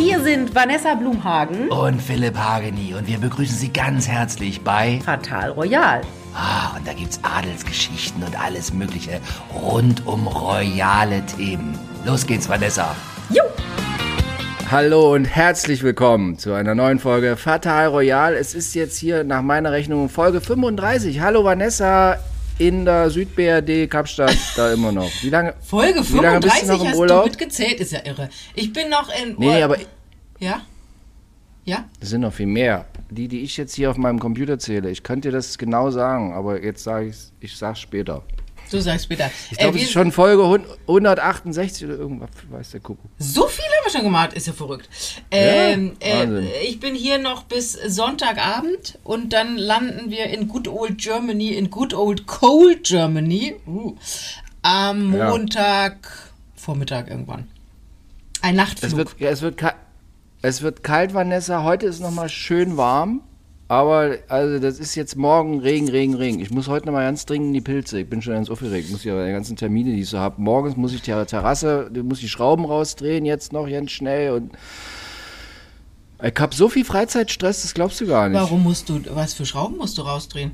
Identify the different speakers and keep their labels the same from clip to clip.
Speaker 1: Hier sind Vanessa Blumhagen
Speaker 2: und Philipp Hageni und wir begrüßen Sie ganz herzlich bei
Speaker 1: Fatal Royal.
Speaker 2: Ah, und da gibt's Adelsgeschichten und alles Mögliche rund um royale Themen. Los geht's, Vanessa.
Speaker 1: Jo!
Speaker 3: Hallo und herzlich willkommen zu einer neuen Folge Fatal Royal. Es ist jetzt hier nach meiner Rechnung Folge 35. Hallo Vanessa in der Süd-BRD Kapstadt, da immer noch. Wie lange?
Speaker 4: Folge 35
Speaker 3: wie lange bist du noch im
Speaker 4: hast
Speaker 3: Urlaub?
Speaker 4: du mitgezählt, ist ja irre. Ich bin noch in
Speaker 3: Nee,
Speaker 4: Ur-
Speaker 3: aber
Speaker 4: Ja? Ja?
Speaker 3: es sind noch viel mehr. Die, die ich jetzt hier auf meinem Computer zähle. Ich könnte dir das genau sagen, aber jetzt sage ich ich sag's später.
Speaker 4: Du sagst später.
Speaker 3: Ich glaube, es ist schon Folge 168 oder irgendwas, weiß der Kuckuck.
Speaker 4: So viel haben wir schon gemacht, ist ja verrückt. Ähm,
Speaker 3: Wahnsinn.
Speaker 4: äh, ich bin hier noch bis Sonntagabend und dann landen wir in Good Old Germany, in Good Old Cold Germany, uh, am
Speaker 3: Ja.
Speaker 4: Montag Vormittag irgendwann. Ein Nachtflug.
Speaker 3: Es wird, ja, es, wird es wird kalt, Vanessa. Heute ist noch mal schön warm. Aber also das ist jetzt morgen Regen, Regen, Regen. Ich muss heute noch mal ganz dringend in die Pilze. Ich bin schon ganz aufgeregt. Ich muss ja die ganzen Termine, die ich so habe. Morgens muss ich die Terrasse, muss die Schrauben rausdrehen, jetzt noch ganz schnell. Und ich habe so viel Freizeitstress, das glaubst du gar nicht.
Speaker 4: Warum musst du, was für Schrauben musst du rausdrehen?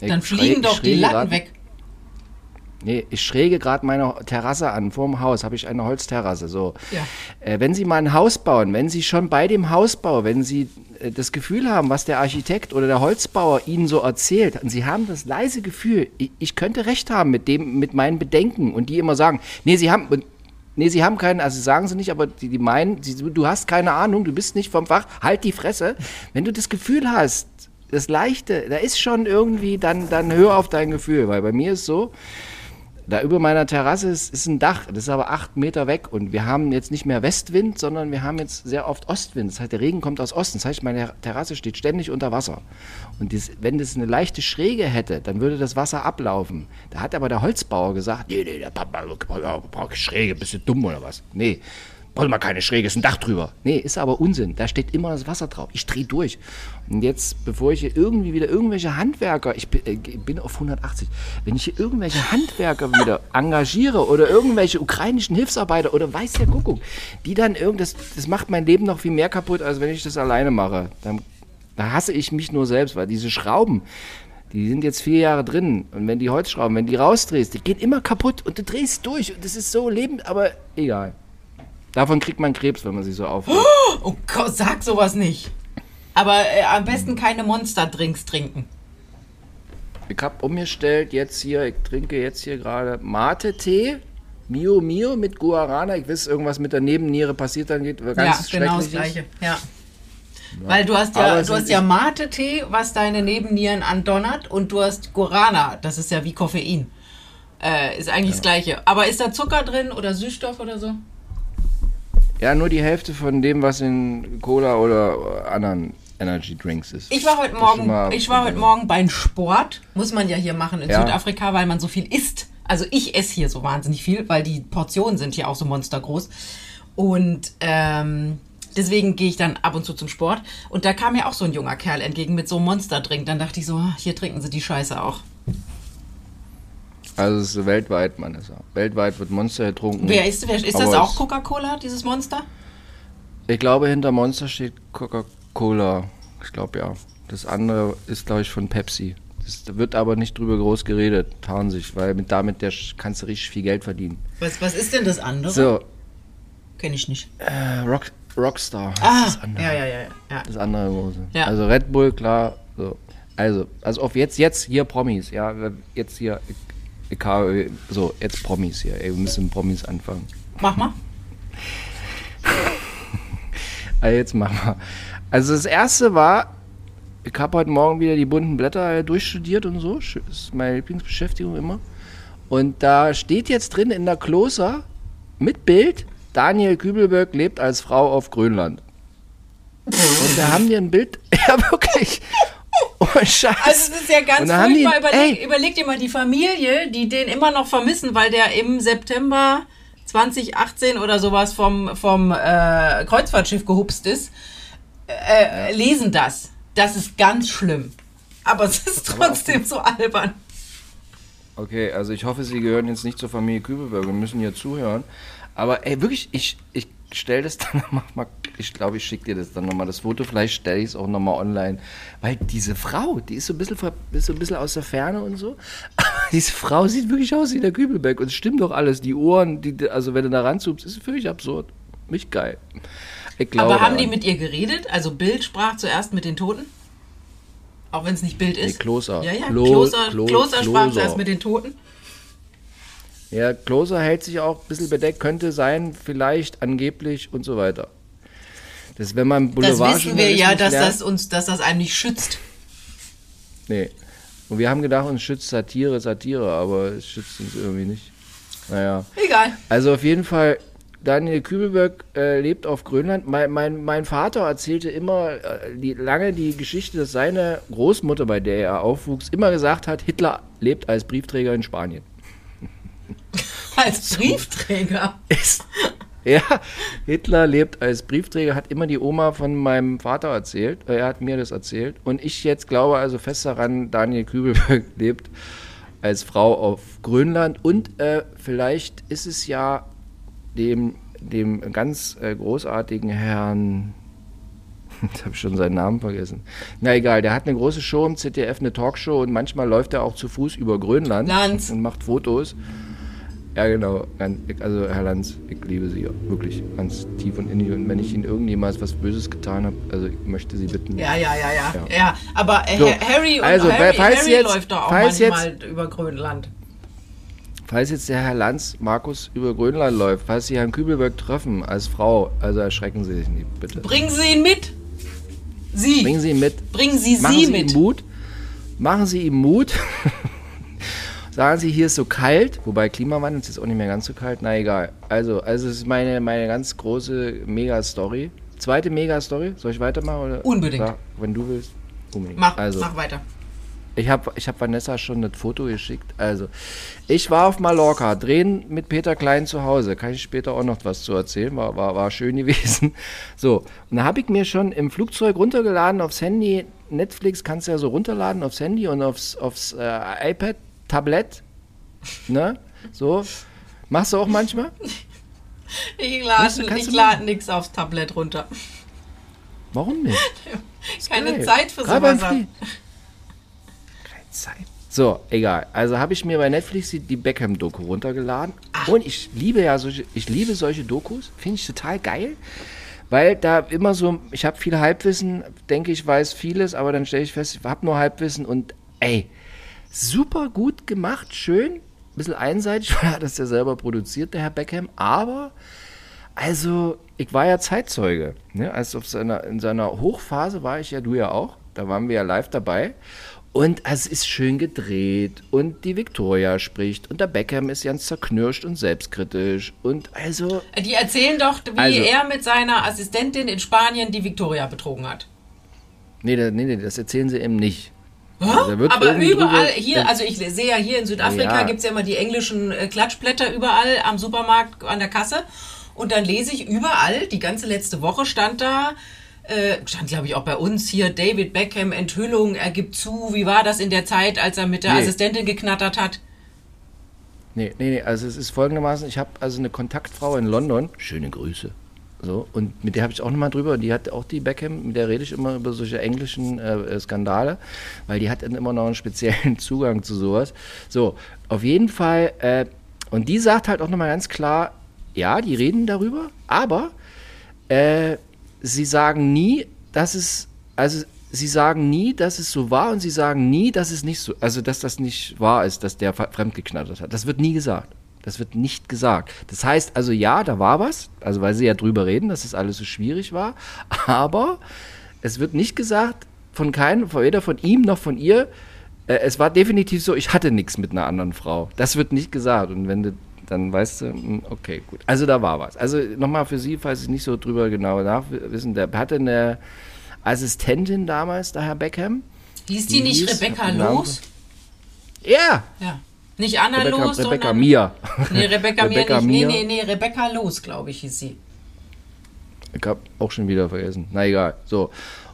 Speaker 3: Ich
Speaker 4: Dann fliegen doch die Latten
Speaker 3: grad-
Speaker 4: weg.
Speaker 3: Nee, ich schräge gerade meine Terrasse an. Vorm Haus habe ich eine Holzterrasse. So.
Speaker 4: Ja.
Speaker 3: Äh, wenn Sie mal ein Haus bauen, wenn Sie schon bei dem Hausbau, wenn Sie äh, das Gefühl haben, was der Architekt oder der Holzbauer Ihnen so erzählt, und Sie haben das leise Gefühl, ich, ich könnte recht haben mit dem, mit meinen Bedenken und die immer sagen, nee, Sie haben, nee, Sie haben keinen, also sagen Sie nicht, aber die, die meinen, Sie, du hast keine Ahnung, du bist nicht vom Fach, halt die Fresse. Wenn du das Gefühl hast, das Leichte, da ist schon irgendwie, dann, dann hör auf dein Gefühl, weil bei mir ist so, da über meiner Terrasse ist, ist ein Dach, das ist aber acht Meter weg und wir haben jetzt nicht mehr Westwind, sondern wir haben jetzt sehr oft Ostwind. Das heißt, der Regen kommt aus Osten. Das heißt, meine Terrasse steht ständig unter Wasser. Und das, wenn das eine leichte Schräge hätte, dann würde das Wasser ablaufen. Da hat aber der Holzbauer gesagt, nee, nee, der Papa Schräge, bist du dumm oder was? Nee, braucht mal keine Schräge, ist ein Dach drüber. Nee, ist aber Unsinn. Da steht immer das Wasser drauf. Ich drehe durch. Und jetzt, bevor ich hier irgendwie wieder irgendwelche Handwerker, ich bin, äh, bin auf 180, wenn ich hier irgendwelche Handwerker wieder engagiere oder irgendwelche ukrainischen Hilfsarbeiter oder weiß der Kuckuck, die dann irgend, das, macht mein Leben noch viel mehr kaputt, als wenn ich das alleine mache. Dann, da hasse ich mich nur selbst, weil diese Schrauben, die sind jetzt vier Jahre drin. Und wenn die Holzschrauben, wenn die rausdrehst, die gehen immer kaputt und du drehst durch. Und das ist so lebend, aber egal. Davon kriegt man Krebs, wenn man sich so aufregt.
Speaker 4: Oh Gott, sag sowas nicht. Aber äh, am besten keine Monster-Drinks trinken.
Speaker 3: Ich habe umgestellt jetzt hier, ich trinke jetzt hier gerade Mate-Tee. Mio Mio mit Guarana. Ich weiß, irgendwas mit der Nebenniere passiert dann geht ganz
Speaker 4: ja, genau das. Gleiche. Ja. Weil du hast
Speaker 3: Aber
Speaker 4: ja,
Speaker 3: es
Speaker 4: du hast ja
Speaker 3: nicht-
Speaker 4: Mate-Tee, was deine Nebennieren andonnert, und du hast Guarana, das ist ja wie Koffein. Äh, ist eigentlich das Gleiche. Aber ist da Zucker drin oder Süßstoff oder so?
Speaker 3: Ja, nur die Hälfte von dem, was in Cola oder anderen Energy Drinks ist.
Speaker 4: Ich war heute Morgen,
Speaker 3: mal-
Speaker 4: ich war heute Morgen beim Sport. Muss man ja hier machen in
Speaker 3: Ja.
Speaker 4: Südafrika, weil man so viel isst. Also ich esse hier so wahnsinnig viel, weil die Portionen sind hier auch so monstergroß. Und ähm, deswegen gehe ich dann ab und zu zum Sport. Und da kam mir auch so ein junger Kerl entgegen mit so einem Monsterdrink. Dann dachte ich so, ah, hier trinken sie die Scheiße auch.
Speaker 3: Also es ist weltweit, man ist Weltweit wird Monster getrunken.
Speaker 4: Wer ist, wer, ist das auch Coca-Cola, dieses Monster?
Speaker 3: Ich glaube, hinter Monster steht Coca-Cola. Ich glaube ja. Das andere ist, glaube ich, von Pepsi. Das, da wird aber nicht drüber groß geredet, tarn sich, weil mit damit der, kannst du richtig viel Geld verdienen.
Speaker 4: Was, was ist denn das andere?
Speaker 3: So,
Speaker 4: Kenne ich nicht.
Speaker 3: äh, Rock, Rockstar.
Speaker 4: Ah,
Speaker 3: das andere.
Speaker 4: ja, ja, ja, ja.
Speaker 3: Das andere große.
Speaker 4: Ja.
Speaker 3: Also Red Bull, klar. So. Also, also auf jetzt, jetzt hier Promis, ja. Jetzt hier, ich, habe, so, jetzt Promis hier. Ey, wir müssen Promis anfangen.
Speaker 4: Mach mal.
Speaker 3: Also jetzt machen wir. Also das erste war, ich habe heute Morgen wieder die bunten Blätter durchstudiert und so. Das ist meine Lieblingsbeschäftigung immer. Und da steht jetzt drin in der Kloster mit Bild, Daniel Kübelberg lebt als Frau auf Grönland. Und da haben die ein Bild, ja wirklich, oh Scheiß.
Speaker 4: Also es ist ja ganz furchtbar. Überleg, überleg dir mal die Familie, die den immer noch vermissen, weil der im September 2018 oder sowas vom, vom äh, Kreuzfahrtschiff gehupst ist, äh, lesen das. Das ist ganz schlimm. Aber es ist trotzdem so albern.
Speaker 3: Okay, also ich hoffe, Sie gehören jetzt nicht zur Familie Kübelberg und müssen hier zuhören. Aber ey, wirklich, ich, ich stelle das dann nochmal, mal- ich glaube, ich schicke dir das dann nochmal, das Foto, vielleicht stelle ich es auch nochmal online. Weil diese Frau, die ist so ein bisschen, ist so ein bisschen aus der Ferne und so. Aber diese Frau sieht wirklich aus wie der Kübelbeck und es stimmt doch alles. Die Ohren, die, also wenn du da ranzoomst, ist völlig absurd. Mich geil.
Speaker 4: Aber haben die mit ihr geredet? Also Bild sprach zuerst mit den Toten? Auch wenn es nicht Bild ist?
Speaker 3: Kloser.
Speaker 4: Ja, ja,
Speaker 3: Klo-
Speaker 4: Kloser,
Speaker 3: Klo-
Speaker 4: Kloser sprach zuerst mit den Toten.
Speaker 3: Ja, Kloser hält sich auch ein bisschen bedeckt, könnte sein, vielleicht, angeblich und so weiter. Das, wenn man
Speaker 4: Das
Speaker 3: Boulevard
Speaker 4: wissen wir ja, dass
Speaker 3: lernt,
Speaker 4: das uns, dass das einem nicht schützt.
Speaker 3: Nee. Und wir haben gedacht, uns schützt Satire, Satire, aber es schützt uns irgendwie nicht. Naja.
Speaker 4: Egal.
Speaker 3: Also auf jeden Fall, Daniel Kübelberg äh, lebt auf Grönland. Mein, mein, mein Vater erzählte immer äh, die, lange die Geschichte, dass seine Großmutter, bei der er aufwuchs, immer gesagt hat, Hitler lebt als Briefträger in Spanien.
Speaker 4: Als Briefträger.
Speaker 3: Ist, ja, Hitler lebt als Briefträger, hat immer die Oma von meinem Vater erzählt. Äh, Er hat mir das erzählt. Und ich jetzt glaube also fest daran, Daniel Kübelberg lebt als Frau auf Grönland. Und äh, vielleicht ist es ja dem, dem ganz äh, großartigen Herrn. Jetzt habe ich schon seinen Namen vergessen. Na egal, der hat eine große Show im ZDF, eine Talkshow und manchmal läuft er auch zu Fuß über Grönland
Speaker 4: Lanz.
Speaker 3: und macht Fotos. Ja, genau. Also, Herr Lanz, ich liebe Sie wirklich ganz tief und innig. Und wenn ich Ihnen irgendjemals was Böses getan habe, also ich möchte Sie bitten.
Speaker 4: Ja, ja, ja, ja.
Speaker 3: Ja.
Speaker 4: Ja, aber äh,
Speaker 3: So,
Speaker 4: Harry,
Speaker 3: also,
Speaker 4: Harry,
Speaker 3: falls
Speaker 4: Harry
Speaker 3: jetzt-
Speaker 4: läuft doch auch
Speaker 3: falls
Speaker 4: manchmal über Grönland.
Speaker 3: Falls jetzt der Herr Lanz, Markus, über Grönland läuft, falls Sie Herrn Kübelberg treffen als Frau, also erschrecken Sie sich nicht, bitte.
Speaker 4: Bringen Sie ihn mit. Sie.
Speaker 3: Bringen Sie ihn mit.
Speaker 4: Bringen Sie
Speaker 3: Machen
Speaker 4: sie
Speaker 3: Sie
Speaker 4: mit.
Speaker 3: ihm Mut. Machen Sie ihm Mut. Sagen Sie, hier ist so kalt, wobei Klimawandel ist jetzt auch nicht mehr ganz so kalt. Na egal. Also, also es ist meine, meine ganz große Mega-Story. Zweite Mega-Story. Soll ich weitermachen? Oder?
Speaker 4: Unbedingt.
Speaker 3: Ja, wenn du willst. Unbedingt.
Speaker 4: Mach,
Speaker 3: also,
Speaker 4: mach weiter.
Speaker 3: ich habe ich hab Vanessa schon das Foto geschickt. Also, ich war auf Mallorca, drehen mit Peter Klein zu Hause. Kann ich später auch noch was zu erzählen. War, war, war schön gewesen. So, und da habe ich mir schon im Flugzeug runtergeladen aufs Handy. Netflix kannst du ja so runterladen aufs Handy und aufs, aufs äh, iPad, Tablett. Ne? So. Machst du auch manchmal?
Speaker 4: Ich lade nichts aufs Tablett runter.
Speaker 3: Warum nicht?
Speaker 4: Keine
Speaker 3: Geil.
Speaker 4: Zeit für sowas.
Speaker 3: Keine Zeit. So, egal. Also habe ich mir bei Netflix die, die Beckham-Doku runtergeladen. Und ich liebe ja solche, ich liebe solche Dokus. Finde ich total geil. Weil da immer so, ich habe viel Halbwissen, denke ich weiß vieles, aber dann stelle ich fest, ich habe nur Halbwissen und ey, super gut gemacht, schön. Bisschen einseitig, weil er hat das ja selber produziert, der Herr Beckham, aber also, ich war ja Zeitzeuge. Ne? Also seiner, in seiner Hochphase war ich ja, du ja auch. Da waren wir ja live dabei. Und es ist schön gedreht. Und die Victoria spricht. Und der Beckham ist ganz zerknirscht und selbstkritisch. Und also,
Speaker 4: Die erzählen doch, wie
Speaker 3: Also-
Speaker 4: er mit seiner Assistentin in Spanien die Victoria betrogen hat.
Speaker 3: nee, nee, nee, das erzählen sie eben nicht. Also
Speaker 4: Aber überall hier, also ich sehe ja hier in Südafrika
Speaker 3: Ja.
Speaker 4: gibt es ja immer die englischen äh, Klatschblätter überall am Supermarkt an der Kasse. Und dann lese ich überall, die ganze letzte Woche stand da, äh, stand glaube ich auch bei uns hier, David Beckham, Enthüllung, er gibt zu, wie war das in der Zeit, als er mit der
Speaker 3: Nee.
Speaker 4: Assistentin geknattert hat?
Speaker 3: Nee, nee, nee, also es ist folgendermaßen, ich habe also eine Kontaktfrau in London, schöne Grüße, so, und mit der habe ich auch nochmal drüber, die hat auch die Beckham, mit der rede ich immer über solche englischen äh, Skandale, weil die hat dann immer noch einen speziellen Zugang zu sowas. So, auf jeden Fall, äh, und die sagt halt auch nochmal ganz klar, ja, die reden darüber, aber äh, sie sagen nie, dass es, also sie sagen nie, dass es so war und sie sagen nie, dass es nicht so, also dass das nicht wahr ist, dass der fremdgeknattert hat. Das wird nie gesagt. Das wird nicht gesagt. Das heißt also, ja, da war was, also weil sie ja drüber reden, dass das alles so schwierig war, aber es wird nicht gesagt von keinem, weder von ihm noch von ihr, äh, es war definitiv so, ich hatte nichts mit einer anderen Frau. Das wird nicht gesagt. Und wenn du, dann weißt du, hm, okay, gut. Also da war was. Also nochmal für Sie, falls Sie nicht so drüber genau nachwissen, der hatte eine Assistentin damals, der Herr Beckham.
Speaker 4: Hieß
Speaker 3: Die
Speaker 4: die nicht
Speaker 3: hieß-
Speaker 4: Rebecca Los?
Speaker 3: Ja,
Speaker 4: Ja. Nicht Anna
Speaker 3: Rebecca,
Speaker 4: Los,
Speaker 3: Rebecca
Speaker 4: sondern...
Speaker 3: Mia.
Speaker 4: Nee, Rebecca,
Speaker 3: Rebecca
Speaker 4: Mir nicht.
Speaker 3: Mir.
Speaker 4: Nee, nee, nee, Rebecca Los, glaube ich, hieß sie.
Speaker 3: Ich habe auch schon wieder vergessen. Na egal. So.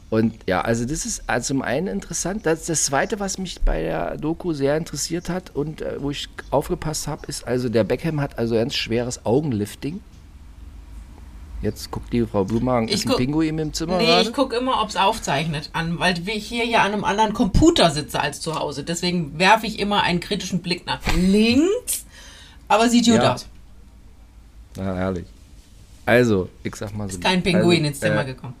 Speaker 3: Und ja, also das ist also zum einen interessant. Das, das Zweite, was mich bei der Doku sehr interessiert hat und äh, wo ich aufgepasst habe, ist also der Beckham hat also ganz schweres Augenlifting. Jetzt guckt die Frau Blumhagen,
Speaker 4: Ich
Speaker 3: ist ein Pinguin im Zimmer
Speaker 4: Nee,
Speaker 3: gerade?
Speaker 4: ich gucke immer, ob es aufzeichnet an, weil ich hier ja an einem anderen Computer sitze als zu Hause. Deswegen werfe ich immer einen kritischen Blick nach links. Aber sieht gut
Speaker 3: Ja.
Speaker 4: aus.
Speaker 3: Na, herrlich. Also, ich sag mal so.
Speaker 4: Kein Pinguin
Speaker 3: also,
Speaker 4: ins Zimmer
Speaker 3: äh,
Speaker 4: gekommen.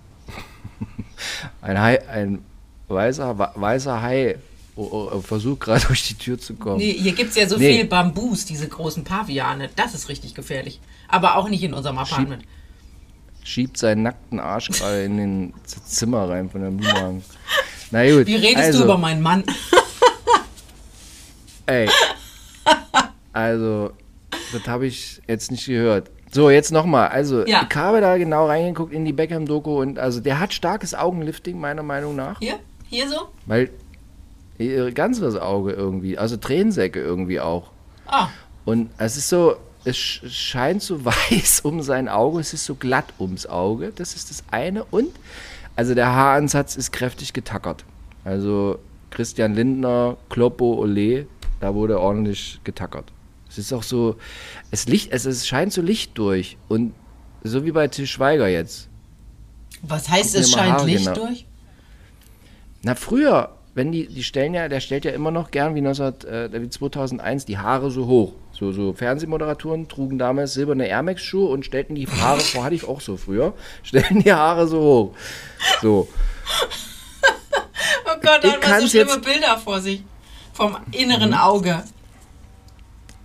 Speaker 3: Ein Hai, ein weißer, weißer Hai oh, oh, versucht gerade durch die Tür zu kommen.
Speaker 4: Nee, hier gibt es ja so
Speaker 3: Nee.
Speaker 4: viel Bambus, diese großen Paviane. Das ist richtig gefährlich. Aber auch nicht in unserem Apartment.
Speaker 3: Schiebt seinen nackten Arsch gerade in den Zimmer rein von der Blumhagen. Na gut.
Speaker 4: Wie redest
Speaker 3: also,
Speaker 4: du über meinen Mann?
Speaker 3: Ey. Also, das habe ich jetzt nicht gehört. So, jetzt nochmal. Also,
Speaker 4: Ja.
Speaker 3: ich habe da genau reingeguckt in die Beckham-Doku und also der hat starkes Augenlifting, meiner Meinung nach.
Speaker 4: Hier? Hier so?
Speaker 3: Weil ihr ganzes Auge irgendwie, also Tränensäcke irgendwie auch.
Speaker 4: Ah,
Speaker 3: Und es ist so, es sch- scheint so weiß um sein Auge, es ist so glatt ums Auge. Das ist das eine. Und, also der Haaransatz ist kräftig getackert. Also Christian Lindner, Kloppo, Ole, da wurde ordentlich getackert. Es ist auch so, es, Licht, es, es scheint so Licht durch. Und so wie bei Til Schweiger jetzt.
Speaker 4: was heißt es scheint
Speaker 3: Haare
Speaker 4: Licht
Speaker 3: genau.
Speaker 4: durch?
Speaker 3: Na, früher, wenn die, die stellen ja, der stellt ja immer noch gern wie, 19, äh, wie 2001 die Haare so hoch. So, so Fernsehmoderatoren trugen damals silberne Air Max Schuhe und stellten die Haare, vor hatte ich auch so früher, stellten die Haare so hoch. So.
Speaker 4: Oh Gott,
Speaker 3: Ich
Speaker 4: da hat man so schlimme
Speaker 3: jetzt-
Speaker 4: Bilder vor sich. Vom inneren
Speaker 3: Mhm.
Speaker 4: Auge.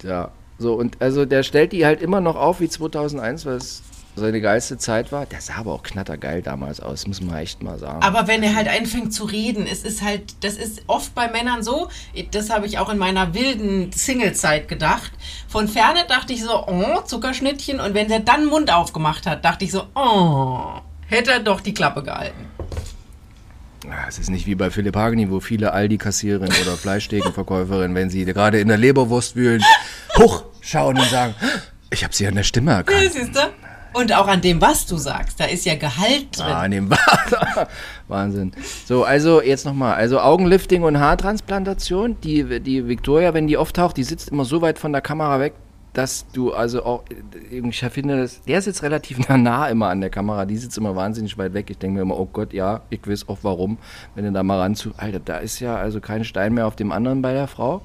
Speaker 3: Ja, so und also der stellt die halt immer noch auf wie 2001, weil es seine geilste Zeit war. Der sah aber auch knattergeil damals aus, muss man echt mal sagen.
Speaker 4: Aber wenn er halt anfängt zu reden, es ist halt, das ist oft bei Männern so, das habe ich auch in meiner wilden Single-Zeit gedacht. Von ferne dachte ich so, oh, Zuckerschnittchen. Und wenn der dann den Mund aufgemacht hat, dachte ich so, oh, hätte er doch die Klappe gehalten.
Speaker 3: Es ist nicht wie bei Philipp Hageni, wo viele Aldi-Kassiererinnen oder Fleischstekenverkäuferinnen, wenn sie gerade in der Leberwurst wühlen, hochschauen und sagen, ich habe sie an der Stimme erkannt.
Speaker 4: Ja, siehst du? Und auch an dem, was du sagst, da ist ja Gehalt drin.
Speaker 3: Ah, in dem Wahnsinn. So, also jetzt nochmal. Also Augenlifting und Haartransplantation. Die, die Victoria, wenn die auftaucht, die sitzt immer so weit von der Kamera weg, dass du also auch, ich finde das, der sitzt relativ nah immer an der Kamera, die sitzt immer wahnsinnig weit weg. Ich denke mir immer, oh Gott, ja, ich weiß auch warum, wenn du da mal ran zu, Alter, da ist ja also kein Stein mehr auf dem anderen bei der Frau.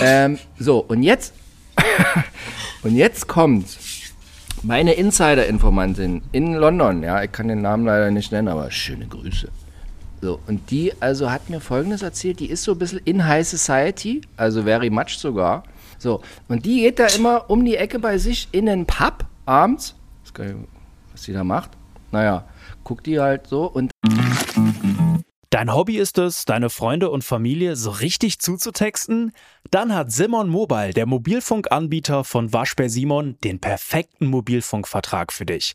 Speaker 3: Ähm, so, und jetzt, und jetzt kommt meine Insider-Informantin in London, ja, ich kann den Namen leider nicht nennen, aber schöne Grüße. So, und die also hat mir folgendes erzählt, die ist so ein bisschen in High Society, also very much sogar. So, und die geht da immer um die Ecke bei sich in den Pub abends. Ich weiß gar nicht, was die da macht. Naja, guckt die halt so und
Speaker 5: Dein Hobby ist es, deine Freunde und Familie so richtig zuzutexten? Dann hat Simon Mobile, der Mobilfunkanbieter von Waschbär Simon, den perfekten Mobilfunkvertrag für dich.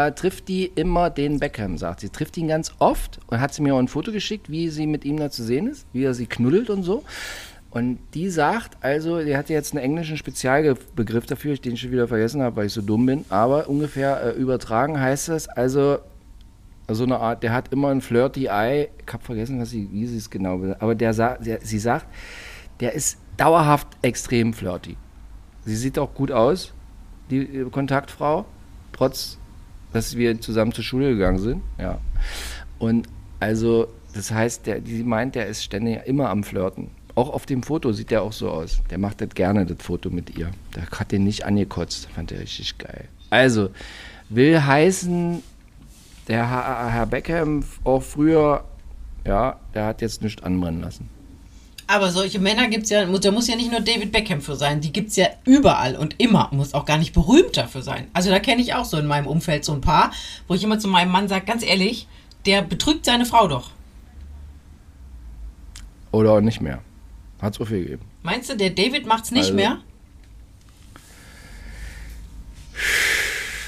Speaker 3: Da trifft die immer den Beckham, sagt sie. Trifft ihn ganz oft und hat sie mir auch ein Foto geschickt, wie sie mit ihm da zu sehen ist, wie er sie knuddelt und so. Und die sagt, also, die hatte jetzt einen englischen Spezialbegriff dafür, den ich schon wieder vergessen habe, weil ich so dumm bin, aber ungefähr äh, übertragen heißt es, also so eine Art, der hat immer ein flirty Eye, ich habe vergessen, was sie, wie sie es genau sagt, aber der, der, sie sagt, der ist dauerhaft extrem flirty. Sie sieht auch gut aus, die äh, Kontaktfrau, trotz, dass wir zusammen zur Schule gegangen sind, ja. Und also, das heißt, der, die meint, der ist ständig immer am Flirten. Auch auf dem Foto sieht der auch so aus. Der macht das gerne, das Foto mit ihr. Der hat den nicht angekotzt. Fand der richtig geil. Also, will heißen, der Herr Beckham auch früher ja, der hat jetzt nichts anbrennen lassen.
Speaker 4: Aber solche Männer gibt es ja, da muss ja nicht nur David Beckham für sein, die gibt es ja überall und immer, muss auch gar nicht berühmt dafür sein. Also da kenne ich auch so in meinem Umfeld so ein paar, wo ich immer zu meinem Mann sage, ganz ehrlich, der betrügt seine Frau doch.
Speaker 3: Oder auch nicht mehr. Hat so viel gegeben.
Speaker 4: Meinst du, der David macht's nicht
Speaker 3: Also-
Speaker 4: mehr?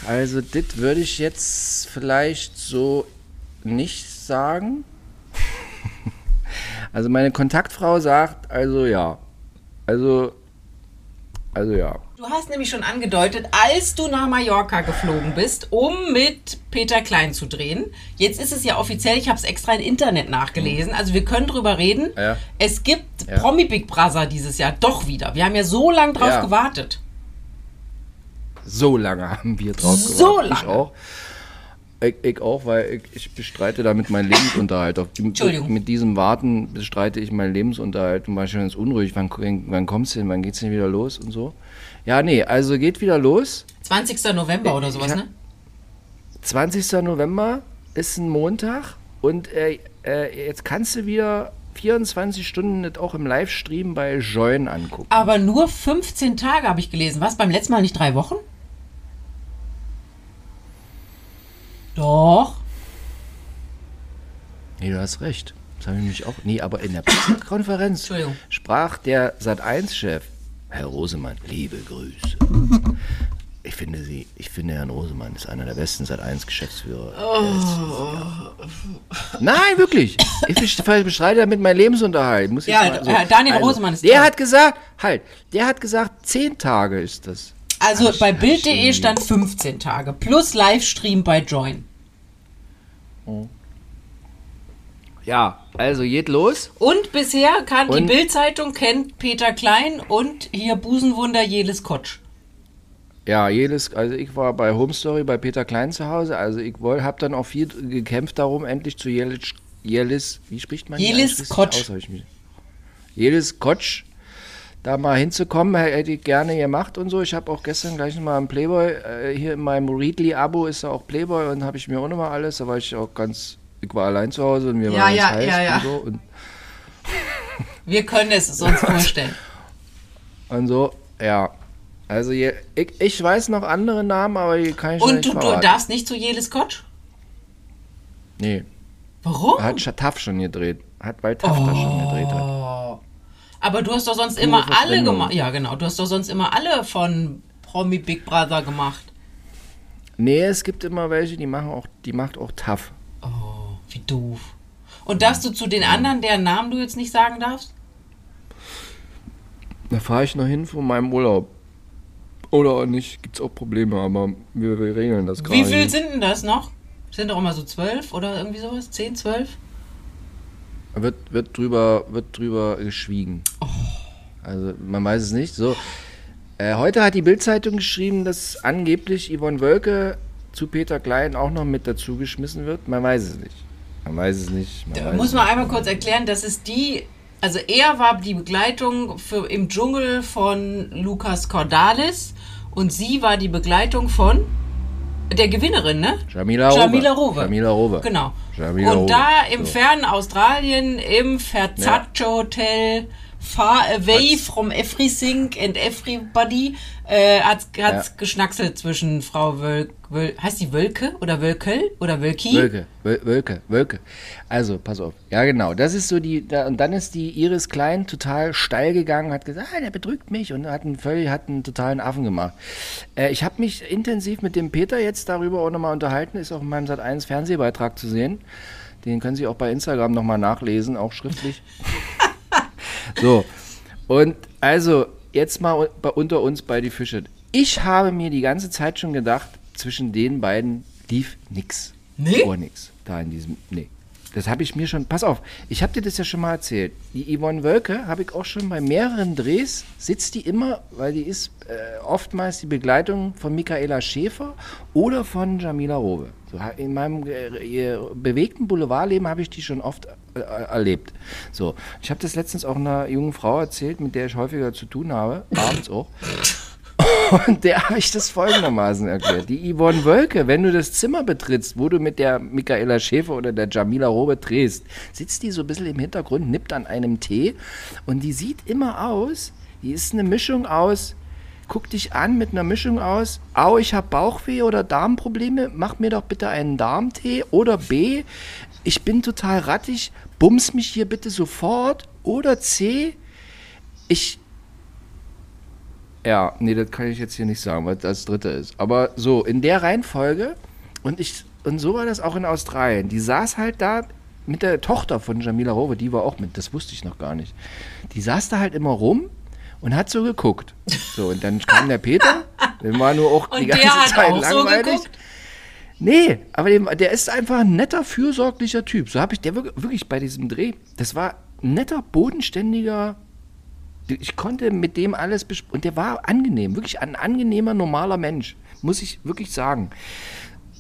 Speaker 3: Also, das würde ich jetzt vielleicht so nicht sagen. Also, meine Kontaktfrau sagt, also ja. Also, also ja.
Speaker 4: Du hast nämlich schon angedeutet, als du nach Mallorca geflogen bist, um mit Peter Klein zu drehen. Jetzt ist es ja offiziell, ich habe es extra im Internet nachgelesen, also wir können drüber reden.
Speaker 3: Ja.
Speaker 4: Es gibt
Speaker 3: Ja.
Speaker 4: Promi Big Brother dieses Jahr doch wieder. Wir haben ja so lange drauf
Speaker 3: Ja.
Speaker 4: gewartet.
Speaker 3: So lange haben wir drauf
Speaker 4: So
Speaker 3: gewartet. Ich
Speaker 4: lange?
Speaker 3: auch. Ich, ich auch, weil ich, ich bestreite damit meinen Lebensunterhalt. Auf,
Speaker 4: Entschuldigung.
Speaker 3: Mit diesem Warten bestreite ich meinen Lebensunterhalt und war schon ganz unruhig. Wann, wann kommst du denn? Wann geht's denn wieder los und so? Ja, nee, also geht wieder los.
Speaker 4: 20. November oder sowas, ne?
Speaker 3: 20. November ist ein Montag und äh, äh, jetzt kannst du wieder 24 Stunden das auch im Livestream bei Join angucken.
Speaker 4: Aber nur 15 Tage habe ich gelesen. Was? Beim letzten Mal nicht drei Wochen? Doch.
Speaker 3: Nee, du hast recht. Das habe ich nämlich auch. Nee, aber in der Pressekonferenz sprach der Sat1-Chef, Herr Rosemann, liebe Grüße. Ich finde Sie, ich finde Herrn Rosemann ist einer der besten Sat1-Geschäftsführer.
Speaker 4: Oh.
Speaker 3: Nein, wirklich. Ich best- bestreite damit meinen Lebensunterhalt. Muss ich
Speaker 4: Ja, äh, Daniel Rosemann ist
Speaker 3: Der
Speaker 4: toll.
Speaker 3: hat gesagt, halt, der hat gesagt, zehn Tage ist das.
Speaker 4: Also
Speaker 3: Ach,
Speaker 4: bei Bild.de stand 15 Tage plus Livestream bei Join.
Speaker 3: Ja, also geht los.
Speaker 4: Und bisher kann die
Speaker 3: Und-
Speaker 4: Bild-Zeitung kennt Peter Klein und hier Busenwunder Jelis Kotsch.
Speaker 3: Ja, jedes, also ich war bei Home Story bei Peter Klein zu Hause. Also ich habe dann auch viel gekämpft darum, endlich zu Jelis, Jelis wie spricht man? die
Speaker 4: Jelis Kotsch.
Speaker 3: Jelis Kotsch, da mal hinzukommen, hätte ich gerne gemacht und so. Ich habe auch gestern gleich nochmal im Playboy, äh, hier in meinem Readly-Abo ist da auch Playboy und habe ich mir auch nochmal alles, da war ich auch ganz, ich war allein zu Hause und mir
Speaker 4: Ja,
Speaker 3: war
Speaker 4: ja,
Speaker 3: heiß
Speaker 4: ja, ja.
Speaker 3: und so. Und,
Speaker 4: Wir können es uns vorstellen.
Speaker 3: und so, ja. Also je, ich, ich weiß noch andere Namen, aber die kann ich
Speaker 4: Und
Speaker 3: nicht
Speaker 4: du, du
Speaker 3: verraten.
Speaker 4: darfst nicht zu Jelis Kotsch?
Speaker 3: Nee.
Speaker 4: Warum?
Speaker 3: Hat Sch- Taff schon gedreht. Hat bei Taff da schon gedreht. Hat.
Speaker 4: Aber du hast doch sonst immer alle gemacht. Ja, genau. Du hast doch sonst immer alle von Promi Big Brother gemacht.
Speaker 3: Nee, es gibt immer welche, die machen auch, die macht auch Taff.
Speaker 4: Oh, wie doof. Und darfst du zu den anderen, deren Namen du jetzt nicht sagen darfst?
Speaker 3: Da fahre ich noch hin von meinem Urlaub. Oder auch nicht, gibt's auch Probleme, aber wir, wir regeln das gerade.
Speaker 4: Wie viel sind denn das noch? Sind doch immer so zwölf oder irgendwie sowas? Zehn, zwölf?
Speaker 3: Wird, wird, drüber, wird drüber geschwiegen.
Speaker 4: Oh.
Speaker 3: Also man weiß es nicht. So, äh, heute hat die Bildzeitung geschrieben, dass angeblich Yvonne Wölke zu Peter Klein auch noch mit dazu geschmissen wird. Man weiß es nicht. Man weiß es nicht. Man
Speaker 4: Da muss
Speaker 3: es
Speaker 4: man einmal kurz erklären, das ist die, also er war die Begleitung für, im Dschungel von Lukas Cordalis und sie war die Begleitung von der Gewinnerin, ne?
Speaker 3: Jamila.
Speaker 4: Jamila Rowe.
Speaker 3: Jamila Rowe.
Speaker 4: Genau.
Speaker 3: Jamila
Speaker 4: und
Speaker 3: Rowe.
Speaker 4: da im
Speaker 3: So.
Speaker 4: fernen Australien, im Verzaccio Hotel, far away
Speaker 3: Hat's-
Speaker 4: from everything and everybody, äh, hat's, hat's
Speaker 3: Ja.
Speaker 4: geschnackselt zwischen Frau Wöl, Wöl, heißt die Wölke oder Wölkel oder Wölki?
Speaker 3: Wölke, Wöl- Wölke, Wölke. Also, pass auf. Ja, genau. Das ist so die. Da, und dann ist die Iris Klein total steil gegangen, hat gesagt, ah, der betrügt mich und hat einen völlig, hat einen totalen Affen gemacht. Äh, ich habe mich intensiv mit dem Peter jetzt darüber auch nochmal unterhalten, ist auch in meinem Sat 1 Fernsehbeitrag zu sehen. Den können Sie auch bei Instagram nochmal nachlesen, auch schriftlich. so. Und also, jetzt mal unter uns bei die Fische. Ich habe mir die ganze Zeit schon gedacht, zwischen den beiden lief nix.
Speaker 4: Nee?
Speaker 3: Gar nix. Da in diesem. Nee. Das habe ich mir schon. Pass auf, ich habe dir das ja schon mal erzählt. Die Yvonne Wölke habe ich auch schon bei mehreren Drehs, sitzt die immer, weil die ist äh, oftmals die Begleitung von Michaela Schäfer oder von Jamila Rowe. So, in meinem äh, bewegten Boulevardleben habe ich die schon oft äh, erlebt. So, ich habe das letztens auch einer jungen Frau erzählt, mit der ich häufiger zu tun habe, abends auch. Und der habe ich das folgendermaßen erklärt. Die Yvonne Wölke, wenn du das Zimmer betrittst, wo du mit der Michaela Schäfer oder der Jamila Robert drehst, sitzt die so ein bisschen im Hintergrund, nippt an einem Tee und die sieht immer aus, die ist eine Mischung aus, guck dich an mit einer Mischung aus, au, ich habe Bauchweh oder Darmprobleme, mach mir doch bitte einen Darmtee oder B, ich bin total rattig, bums mich hier bitte sofort oder C, ich ja, nee, das kann ich jetzt hier nicht sagen, was das dritte ist. Aber so, in der Reihenfolge, und ich, und so war das auch in Australien. Die saß halt da mit der Tochter von Jamila Rowe, die war auch mit, das wusste ich noch gar nicht. Die saß da halt immer rum und hat so geguckt. So, und dann kam der Peter, der war nur auch die
Speaker 4: Und
Speaker 3: ganze
Speaker 4: der hat
Speaker 3: Zeit
Speaker 4: so
Speaker 3: langweilig.
Speaker 4: geguckt?
Speaker 3: Nee, aber dem, der ist einfach ein netter, fürsorglicher Typ. So habe ich der wirk- wirklich bei diesem Dreh. Das war ein netter, bodenständiger. Ich konnte mit dem alles besp und der war angenehm, wirklich ein angenehmer, normaler Mensch, muss ich wirklich sagen.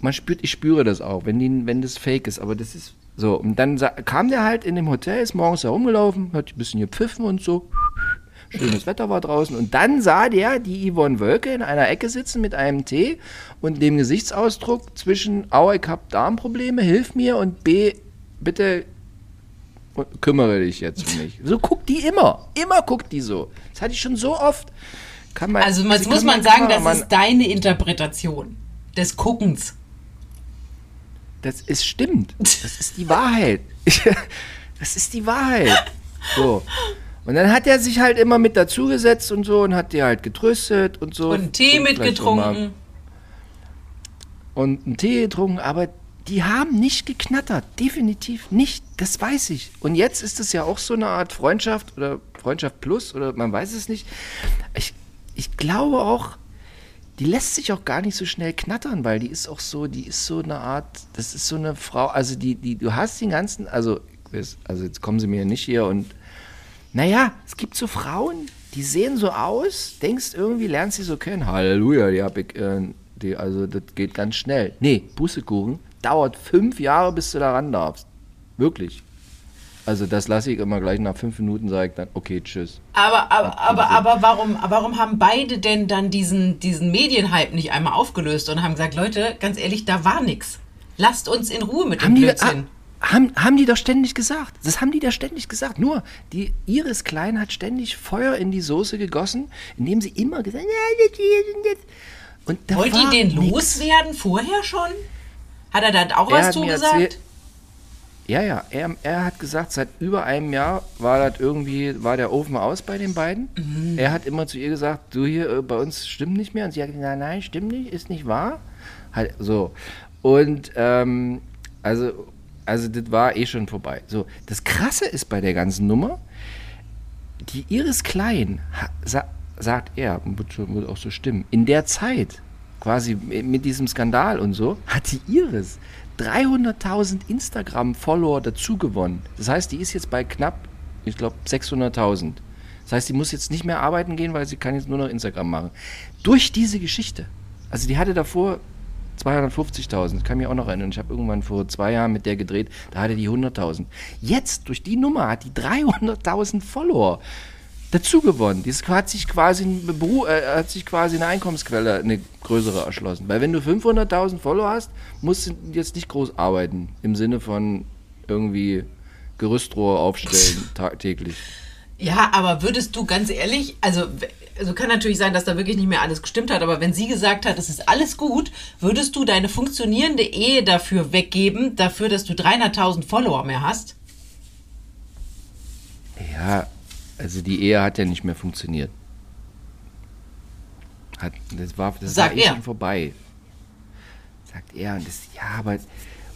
Speaker 3: Man spürt, ich spüre das auch, wenn, die, wenn das fake ist, aber das ist so. Und dann kam der halt in dem Hotel, ist morgens herumgelaufen, hat ein bisschen gepfiffen und so. Schönes Wetter war draußen. Und dann sah der die Yvonne Wölke in einer Ecke sitzen mit einem Tee und dem Gesichtsausdruck zwischen, au, ich hab Darmprobleme, hilf mir und B, bitte kümmere dich jetzt um mich. So guckt die immer. Immer guckt die so. Das hatte ich schon so oft. Kann man,
Speaker 4: Also jetzt muss man sagen, das
Speaker 3: Kameramann-
Speaker 4: ist deine Interpretation des Guckens.
Speaker 3: Das ist stimmt. Das ist die Wahrheit. Das ist die Wahrheit. So. Und dann hat er sich halt immer mit dazugesetzt und so und hat die halt getröstet und so.
Speaker 4: Und einen Tee mitgetrunken.
Speaker 3: Und einen Tee getrunken, aber die haben nicht geknattert. Definitiv nicht. Das weiß ich. Und jetzt ist es ja auch so eine Art Freundschaft oder Freundschaft plus oder man weiß es nicht. Ich, ich glaube auch, die lässt sich auch gar nicht so schnell knattern, weil die ist auch so, die ist so eine Art, das ist so eine Frau, also die, die, du hast den ganzen, also, also jetzt kommen sie mir nicht hier und, naja, es gibt so Frauen, die sehen so aus, denkst irgendwie, lernst sie so kennen, Halleluja, die hab ich, äh, die, also das geht ganz schnell. Nee, Bussekuchen, dauert fünf Jahre, bis du da ran darfst. Wirklich. Also das lasse ich immer gleich nach fünf Minuten, sage ich dann, okay, tschüss.
Speaker 4: Aber, aber, aber, aber warum, warum haben beide denn dann diesen, diesen Medienhype nicht einmal aufgelöst und haben gesagt, Leute, ganz ehrlich, da war nix. Lasst uns in Ruhe mit dem
Speaker 3: Haben die,
Speaker 4: Blödsinn.
Speaker 3: ha, haben, haben die doch ständig gesagt. Das haben die da ständig gesagt. Nur, die Iris Klein hat ständig Feuer in die Soße gegossen, indem sie immer gesagt hier und da
Speaker 4: Wollt ihr den
Speaker 3: nix.
Speaker 4: loswerden vorher schon? Hat er da auch
Speaker 3: Er
Speaker 4: was zugesagt?
Speaker 3: erzählt- Ja, ja, er, er hat gesagt, seit über einem Jahr war das irgendwie, war der Ofen aus bei den beiden.
Speaker 4: Mhm.
Speaker 3: Er hat immer zu ihr gesagt, du hier, äh, bei uns stimmt nicht mehr. Und sie hat gesagt, nein, nein, stimmt nicht, ist nicht wahr. Halt, so. Und, ähm, also, also das war eh schon vorbei. So, das Krasse ist bei der ganzen Nummer, die Iris Klein, sagt er, wird, schon- wird auch so stimmen, in der Zeit, quasi mit diesem Skandal und so, hat die Iris 300.000 Instagram-Follower dazu gewonnen. Das heißt, die ist jetzt bei knapp, ich glaube, 600.000. Das heißt, die muss jetzt nicht mehr arbeiten gehen, weil sie kann jetzt nur noch Instagram machen. Durch diese Geschichte. Also die hatte davor 250.000, das kann mich auch noch erinnern. Ich habe irgendwann vor zwei Jahren mit der gedreht, da hatte die 100.000. Jetzt, durch die Nummer, hat die 300.000 Follower dazu gewonnen. Das hat sich quasi, ein äh, hat sich quasi eine Einkommensquelle, eine größere erschlossen. Weil wenn du 500.000 Follower hast, musst du jetzt nicht groß arbeiten. Im Sinne von irgendwie Gerüstrohr aufstellen tagtäglich.
Speaker 4: Ja, aber würdest du ganz ehrlich, also, also kann natürlich sein, dass da wirklich nicht mehr alles gestimmt hat, aber wenn sie gesagt hat, es ist alles gut, würdest du deine funktionierende Ehe dafür weggeben, dafür, dass du 300.000 Follower mehr hast?
Speaker 3: Ja, also die Ehe hat ja nicht mehr funktioniert. Hat, das war, das
Speaker 4: Sagt
Speaker 3: war eh schon vorbei. Sagt er. Und das, ja, aber.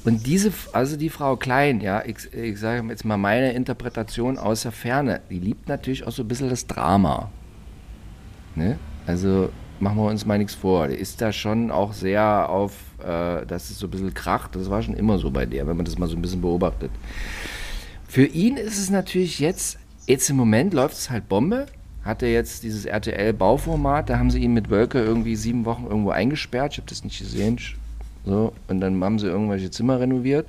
Speaker 3: Und diese, also die Frau Klein, ja, ich, ich sage jetzt mal meine Interpretation aus der Ferne, die liebt natürlich auch so ein bisschen das Drama. Ne? Also machen wir uns mal nichts vor. Die ist da schon auch sehr auf, äh, dass es so ein bisschen kracht. Das war schon immer so bei der, wenn man das mal so ein bisschen beobachtet. Für ihn ist es natürlich jetzt, jetzt im Moment läuft es halt Bombe. Hat er jetzt dieses RTL-Bauformat, da haben sie ihn mit Wölke irgendwie sieben Wochen irgendwo eingesperrt. Ich habe das nicht gesehen. So, und dann haben sie irgendwelche Zimmer renoviert.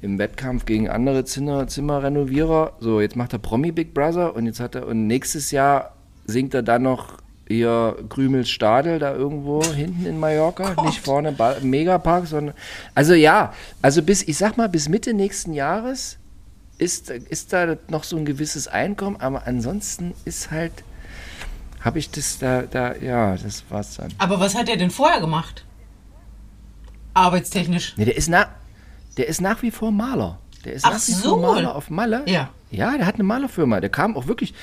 Speaker 3: Im Wettkampf gegen andere Zimmer, Zimmerrenovierer. So, jetzt macht er Promi Big Brother und jetzt hat er, und nächstes Jahr singt er dann noch hier Krümels Stadel da irgendwo hinten in Mallorca, nicht vorne ba Megapark, sondern also ja, also bis ich sag mal bis Mitte nächsten Jahres ist ist da noch so ein gewisses Einkommen, aber ansonsten ist halt habe ich das da da ja, das war's dann.
Speaker 4: Aber was hat er denn vorher gemacht? Arbeitstechnisch.
Speaker 3: Nee, der ist nach der ist nach wie vor Maler. Der ist
Speaker 4: Ach
Speaker 3: nach wie
Speaker 4: so.
Speaker 3: vor Maler auf Malle.
Speaker 4: Ja.
Speaker 3: Ja, der hat eine Malerfirma. Der kam auch wirklich.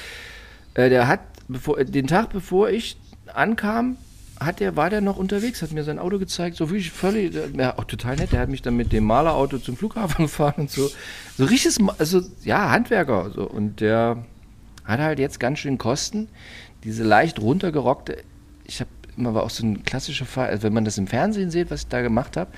Speaker 3: Äh, der hat, bevor, den Tag bevor ich ankam, hat der, war der noch unterwegs, hat mir sein Auto gezeigt, so wie ich völlig, ja, auch total nett. Der hat mich dann mit dem Malerauto zum Flughafen gefahren und so. So richtiges, also ja, Handwerker. So. Und der hat halt jetzt ganz schön Kosten. Diese leicht runtergerockte, ich habe immer war auch so ein klassischer Fall, also wenn man das im Fernsehen sieht, was ich da gemacht habe,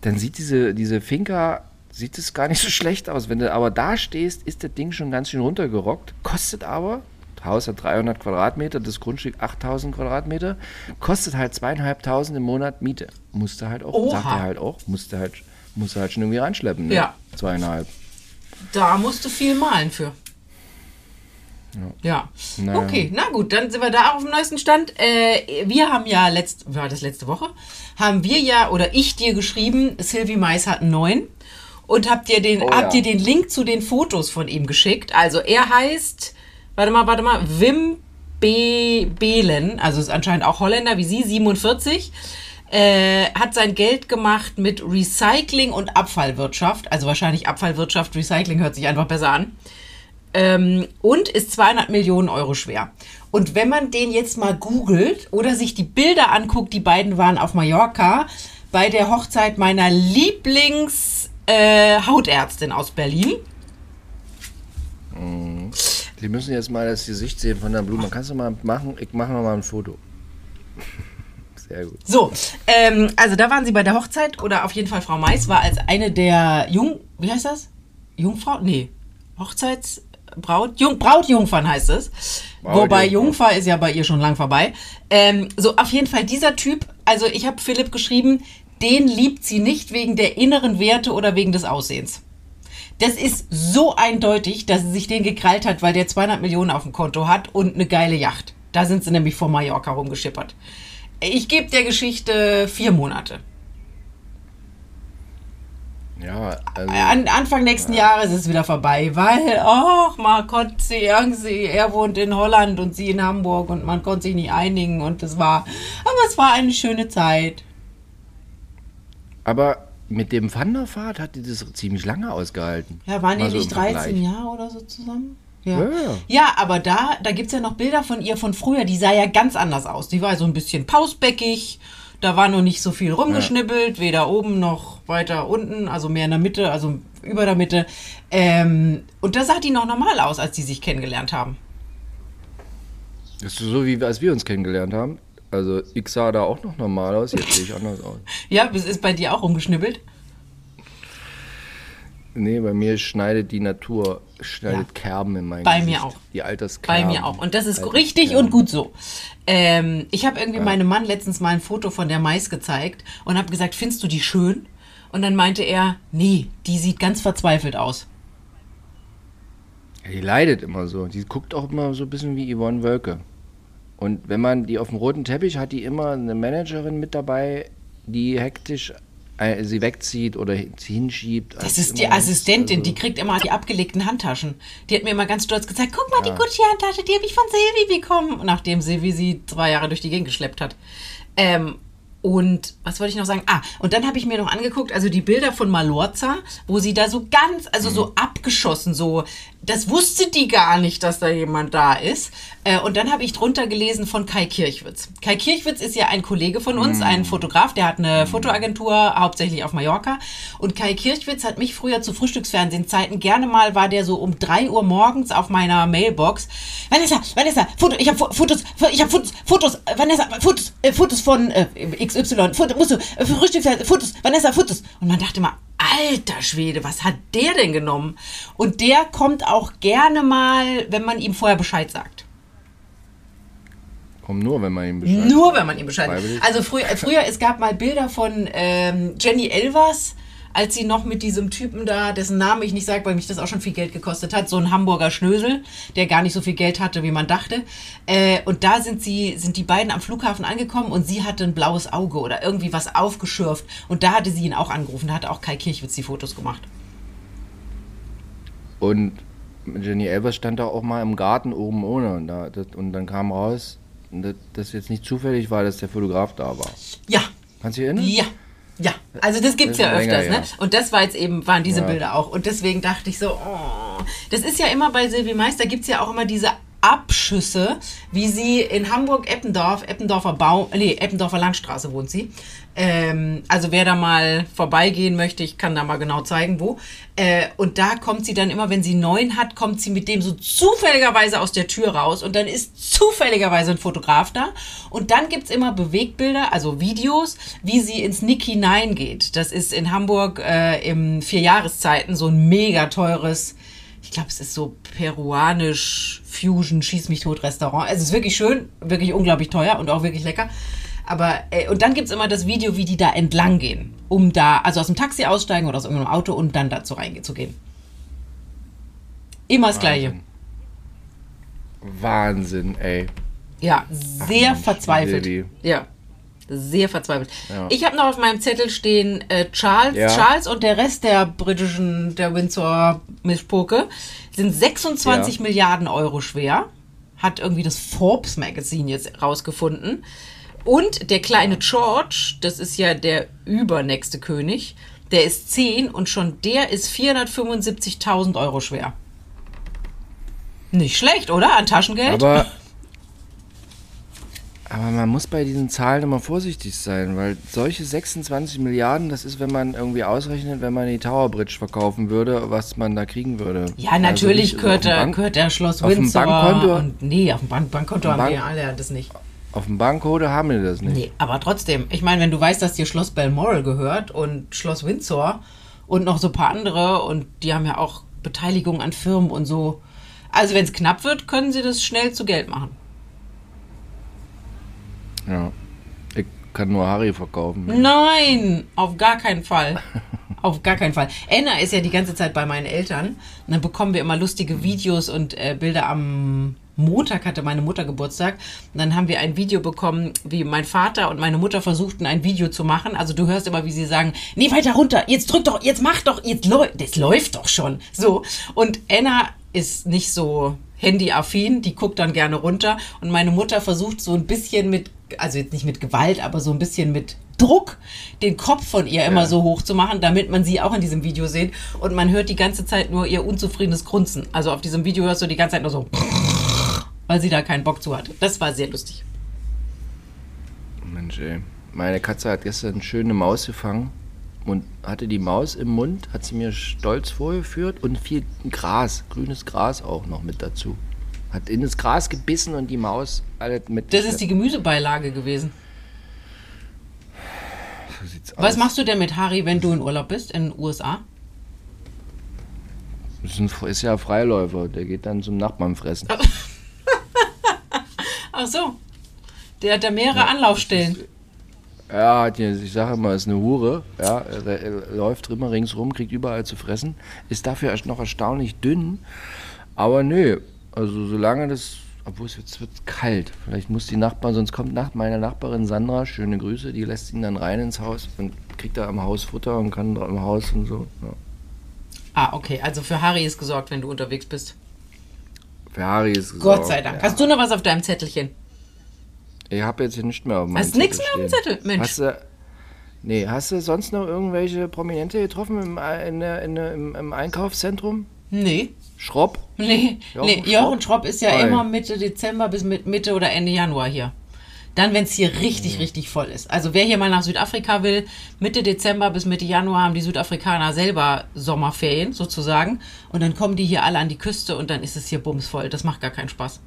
Speaker 3: dann sieht diese, diese Finca, sieht es gar nicht so schlecht aus. Wenn du aber da stehst, ist das Ding schon ganz schön runtergerockt. Kostet aber, Haus hat 300 Quadratmeter, das Grundstück 8000 Quadratmeter, kostet halt zweieinhalbtausend im Monat Miete. Musste halt auch,
Speaker 4: Oha.
Speaker 3: sagt er halt auch, musste halt, musste halt schon irgendwie reinschleppen. Ne?
Speaker 4: Ja.
Speaker 3: Zweieinhalb.
Speaker 4: Da musst du viel malen für. Ja.
Speaker 3: Naja.
Speaker 4: Okay, na gut, dann sind wir da auch auf dem neuesten Stand. Äh, wir haben ja letzt, war das letzte Woche, haben wir ja oder ich dir geschrieben, Sylvie Mais hat einen neuen und habt dir den,
Speaker 3: Oh
Speaker 4: habt
Speaker 3: ja.
Speaker 4: dir den Link zu den Fotos von ihm geschickt. Also er heißt, warte mal, warte mal, Wim B. Behlen, also ist anscheinend auch Holländer wie Sie, 47. Äh, hat sein Geld gemacht mit Recycling und Abfallwirtschaft. Also wahrscheinlich Abfallwirtschaft, Recycling hört sich einfach besser an ähm, und ist 200 Millionen Euro schwer. Und wenn man den jetzt mal googelt oder sich die Bilder anguckt, die beiden waren auf Mallorca bei der Hochzeit meiner Lieblings äh, Hautärztin aus Berlin.
Speaker 3: Sie müssen jetzt mal das Gesicht sehen von der Blume. Kannst du mal machen? Ich mache noch mal ein Foto. Sehr gut.
Speaker 4: So, ähm, also da waren sie bei der Hochzeit oder auf jeden Fall Frau Mais war als eine der Jung, wie heißt das? Jungfrau? Nee, Hochzeitsbraut, Jung, Brautjungfern heißt es. Wobei Jungfer ist ja bei ihr schon lang vorbei. Ähm, so, auf jeden Fall dieser Typ, also ich habe Philipp geschrieben, den liebt sie nicht wegen der inneren Werte oder wegen des Aussehens. Das ist so eindeutig, dass sie sich den gekrallt hat, weil der 200 Millionen auf dem Konto hat und eine geile Yacht. Da sind sie nämlich vor Mallorca rumgeschippert. Ich gebe der Geschichte vier Monate.
Speaker 3: Ja, also.
Speaker 4: An Anfang nächsten Jahres ist es wieder vorbei, weil, ach, man konnte sie irgendwie, er wohnt in Holland und sie in Hamburg und man konnte sich nicht einigen und es war, aber es war eine schöne Zeit.
Speaker 3: Aber mit dem Wanderfahrt hat die das ziemlich lange ausgehalten.
Speaker 4: Ja, waren die
Speaker 3: so
Speaker 4: nicht
Speaker 3: im
Speaker 4: 13
Speaker 3: Vergleich.
Speaker 4: Jahre oder so zusammen? Ja.
Speaker 3: Ja, ja.
Speaker 4: ja, aber da, da gibt es ja noch Bilder von ihr von früher, die sah ja ganz anders aus. Die war so ein bisschen pausbäckig, da war noch nicht so viel rumgeschnippelt, weder oben noch weiter unten, also mehr in der Mitte, also über der Mitte. Ähm, und da sah die noch normal aus, als die sich kennengelernt haben.
Speaker 3: Das ist so, wie als wir uns kennengelernt haben. Also, ich sah da auch noch normal aus, jetzt sehe ich anders aus.
Speaker 4: Ja, es ist bei dir auch rumgeschnippelt.
Speaker 3: Nee, bei mir schneidet die Natur, schneidet Kerben in mein
Speaker 4: Bei
Speaker 3: Gesicht.
Speaker 4: mir auch.
Speaker 3: Die
Speaker 4: Bei
Speaker 3: Alterskerben.
Speaker 4: mir auch. Und das ist richtig und gut so. Ähm, ich habe irgendwie meinem Mann letztens mal ein Foto von der Mais gezeigt und habe gesagt, findest du die schön? Und dann meinte er, nee, die sieht ganz verzweifelt aus.
Speaker 3: Ja, die leidet immer so. Die guckt auch immer so ein bisschen wie Yvonne Wölke. Und wenn man die auf dem roten Teppich hat, die immer eine Managerin mit dabei, die hektisch äh, sie wegzieht oder sie hinschiebt.
Speaker 4: Das
Speaker 3: Also
Speaker 4: ist die Assistentin,
Speaker 3: also-
Speaker 4: die kriegt immer die abgelegten Handtaschen. Die hat mir immer ganz stolz gezeigt, guck mal, die Gucci-Handtasche, die habe ich von Silvi bekommen. Nachdem Silvi sie zwei Jahre durch die Gegend geschleppt hat. Ähm, und was wollte ich noch sagen? Ah, und dann habe ich mir noch angeguckt, also die Bilder von Malorza, wo sie da so ganz, also
Speaker 3: Mhm.
Speaker 4: so abgeschossen, so, das wusste die gar nicht, dass da jemand da ist. Äh, und dann habe ich drunter gelesen von Kai Kirchwitz. Kai Kirchwitz ist ja ein Kollege von uns,
Speaker 3: Mhm.
Speaker 4: ein Fotograf, der hat eine Fotoagentur, hauptsächlich auf Mallorca. Und Kai Kirchwitz hat mich früher zu Frühstücksfernsehzeiten gerne mal, war der so um drei Uhr morgens auf meiner Mailbox. Vanessa, Vanessa, Foto, ich habe Fotos, ich habe Fotos, Fotos, Vanessa, Fotos, äh, Fotos von äh, XY, Foto, musst du, äh, Frühstücksfernsehen, Fotos, Vanessa, Fotos. Und man dachte mal, alter Schwede, was hat der denn genommen? Und der kommt auch gerne mal, wenn man ihm vorher Bescheid sagt.
Speaker 3: Komm nur, wenn man ihm Bescheid
Speaker 4: Nur wenn man ihm Bescheid
Speaker 3: Freiwillig.
Speaker 4: Also früher, früher, es gab mal Bilder von ähm, Jenny Elvers, als sie noch mit diesem Typen da, dessen Namen ich nicht sage, weil mich das auch schon viel Geld gekostet hat, so ein Hamburger Schnösel, der gar nicht so viel Geld hatte, wie man dachte. Äh, und da sind sie, sind die beiden am Flughafen angekommen und sie hatte ein blaues Auge oder irgendwie was aufgeschürft. Und da hatte sie ihn auch angerufen, da hat auch Kai Kirchwitz die Fotos gemacht.
Speaker 3: Und Jenny Elvers stand da auch mal im Garten oben ohne. Und, da, das, und dann kam raus, dass das jetzt nicht zufällig war, dass der Fotograf da war.
Speaker 4: Ja,
Speaker 3: Kannst du dich erinnern?
Speaker 4: Ja. Ja, also das gibt's
Speaker 3: Das ist
Speaker 4: ja
Speaker 3: länger
Speaker 4: öfters, ne?
Speaker 3: her.
Speaker 4: Und das war jetzt eben, waren diese
Speaker 3: Ja.
Speaker 4: Bilder auch. Und deswegen dachte ich so, oh, das ist ja immer bei Silvi Meister, gibt's ja auch immer diese Abschüsse, wie sie in Hamburg-Eppendorf, Eppendorfer Baum, nee, Eppendorfer Landstraße wohnt sie. Ähm, also wer da mal vorbeigehen möchte, ich kann da mal genau zeigen, wo. Äh, und da kommt sie dann immer, wenn sie neun hat, kommt sie mit dem so zufälligerweise aus der Tür raus und dann ist zufälligerweise ein Fotograf da. Und dann gibt's immer Bewegtbilder, also Videos, wie sie ins Nick hineingeht. Das ist in Hamburg äh, im vier Jahreszeiten so ein mega teures, ich glaube, es ist so peruanisch Fusion Schieß mich tot Restaurant. Es ist wirklich schön, wirklich unglaublich teuer und auch wirklich lecker. Aber, äh, und dann gibt's immer das Video, wie die da entlang gehen, um da, also aus dem Taxi aussteigen oder aus irgendeinem Auto und dann dazu reinzugehen. Immer das Gleiche.
Speaker 3: Wahnsinn, ey.
Speaker 4: Ja, sehr
Speaker 3: Mensch,
Speaker 4: verzweifelt. Ja, sehr verzweifelt.
Speaker 3: Ja.
Speaker 4: Ich habe noch auf meinem Zettel stehen äh, Charles,
Speaker 3: Ja.
Speaker 4: Charles und der Rest der britischen, der Windsor-Mischpoke sind 26
Speaker 3: Ja.
Speaker 4: Milliarden Euro schwer. Hat irgendwie das Forbes Magazine jetzt rausgefunden. Und der kleine George, das ist ja der übernächste König, der ist 10 und schon der ist 475.000 Euro schwer. Nicht schlecht, oder? An Taschengeld?
Speaker 3: Aber, aber man muss bei diesen Zahlen immer vorsichtig sein, weil solche 26 Milliarden, das ist, wenn man irgendwie ausrechnet, wenn man die Tower Bridge verkaufen würde, was man da kriegen würde.
Speaker 4: Ja, natürlich
Speaker 3: Also
Speaker 4: gehört, der,
Speaker 3: Bank-
Speaker 4: gehört der Schloss
Speaker 3: auf dem
Speaker 4: Windsor.
Speaker 3: Bankkonto-
Speaker 4: Und, nee, auf dem Bank, Bankkonto haben
Speaker 3: Bank-
Speaker 4: alle das nicht.
Speaker 3: Auf dem Bankcode haben wir das nicht.
Speaker 4: Nee, aber trotzdem. Ich meine, wenn du weißt, dass dir Schloss Balmoral gehört und Schloss Windsor und noch so ein paar andere und die haben ja auch Beteiligung an Firmen und so. Also wenn es knapp wird, können sie das schnell zu Geld machen.
Speaker 3: Ja. Ich kann nur Harry verkaufen.
Speaker 4: Nein, auf gar keinen Fall. Auf gar keinen Fall. Anna ist ja die ganze Zeit bei meinen Eltern. Und dann bekommen wir immer lustige Videos und äh, Bilder am Montag hatte meine Mutter Geburtstag. Und dann haben wir ein Video bekommen, wie mein Vater und meine Mutter versuchten, ein Video zu machen. Also du hörst immer, wie sie sagen, nee, weiter runter, jetzt drück doch, jetzt mach doch, jetzt läuft, das läuft doch schon. So. Und Anna ist nicht so handyaffin, die guckt dann gerne runter. Und meine Mutter versucht so ein bisschen mit, also jetzt nicht mit Gewalt, aber so ein bisschen mit Druck, den Kopf von ihr immer so hoch zu machen, damit man sie auch in diesem Video sieht. Und man hört die ganze Zeit nur ihr unzufriedenes Grunzen. Also auf diesem Video hörst du die ganze Zeit nur so, weil sie da keinen Bock zu hat. Das war sehr lustig.
Speaker 3: Mensch, ey. Meine Katze hat gestern eine schöne Maus gefangen und hatte die Maus im Mund, hat sie mir stolz vorgeführt und viel Gras, grünes Gras auch noch mit dazu. Hat in das Gras gebissen und die Maus alles mit.
Speaker 4: Das ist die Gemüsebeilage gewesen.
Speaker 3: So sieht's
Speaker 4: Was
Speaker 3: aus.
Speaker 4: machst du denn mit Harry, wenn du in Urlaub bist in den USA?
Speaker 3: Das ist, ein, ist ja Freiläufer, der geht dann zum Nachbarn fressen.
Speaker 4: Ach so. Der hat da mehrere Anlaufstellen.
Speaker 3: Ja, die, ich sage immer, ist eine Hure. Ja, er, er läuft immer ringsrum, kriegt überall zu fressen. Ist dafür erst noch erstaunlich dünn. Aber nö, also solange das, obwohl es es wird kalt. Vielleicht muss die Nachbarn, sonst kommt nach, meine Nachbarin Sandra, schöne Grüße, die lässt ihn dann rein ins Haus und kriegt da am Haus Futter und kann im Haus und so. Ja.
Speaker 4: Ah, okay. Also für Harry ist gesorgt, wenn du unterwegs bist.
Speaker 3: Für Harry ist es
Speaker 4: Gott sei Dank.
Speaker 3: Ja.
Speaker 4: Hast du noch was auf deinem Zettelchen?
Speaker 3: Ich habe jetzt hier nicht mehr auf meinem
Speaker 4: Hast
Speaker 3: Zettel
Speaker 4: mehr auf dem. Zettel? Mensch.
Speaker 3: Hast du, nee, hast du sonst noch irgendwelche Prominente getroffen im, in der, in der, im, im Einkaufszentrum?
Speaker 4: Nee.
Speaker 3: Schropp?
Speaker 4: Nee,
Speaker 3: Jochen
Speaker 4: nee. Jochen
Speaker 3: Schropp?
Speaker 4: Schropp ist ja
Speaker 3: Oi.
Speaker 4: immer Mitte Dezember bis mit Mitte oder Ende Januar hier. Dann, wenn es hier richtig, richtig voll ist. Also wer hier mal nach Südafrika will, Mitte Dezember bis Mitte Januar haben die Südafrikaner selber Sommerferien sozusagen. Und dann kommen die hier alle an die Küste und dann ist es hier bumsvoll. Das macht gar keinen Spaß.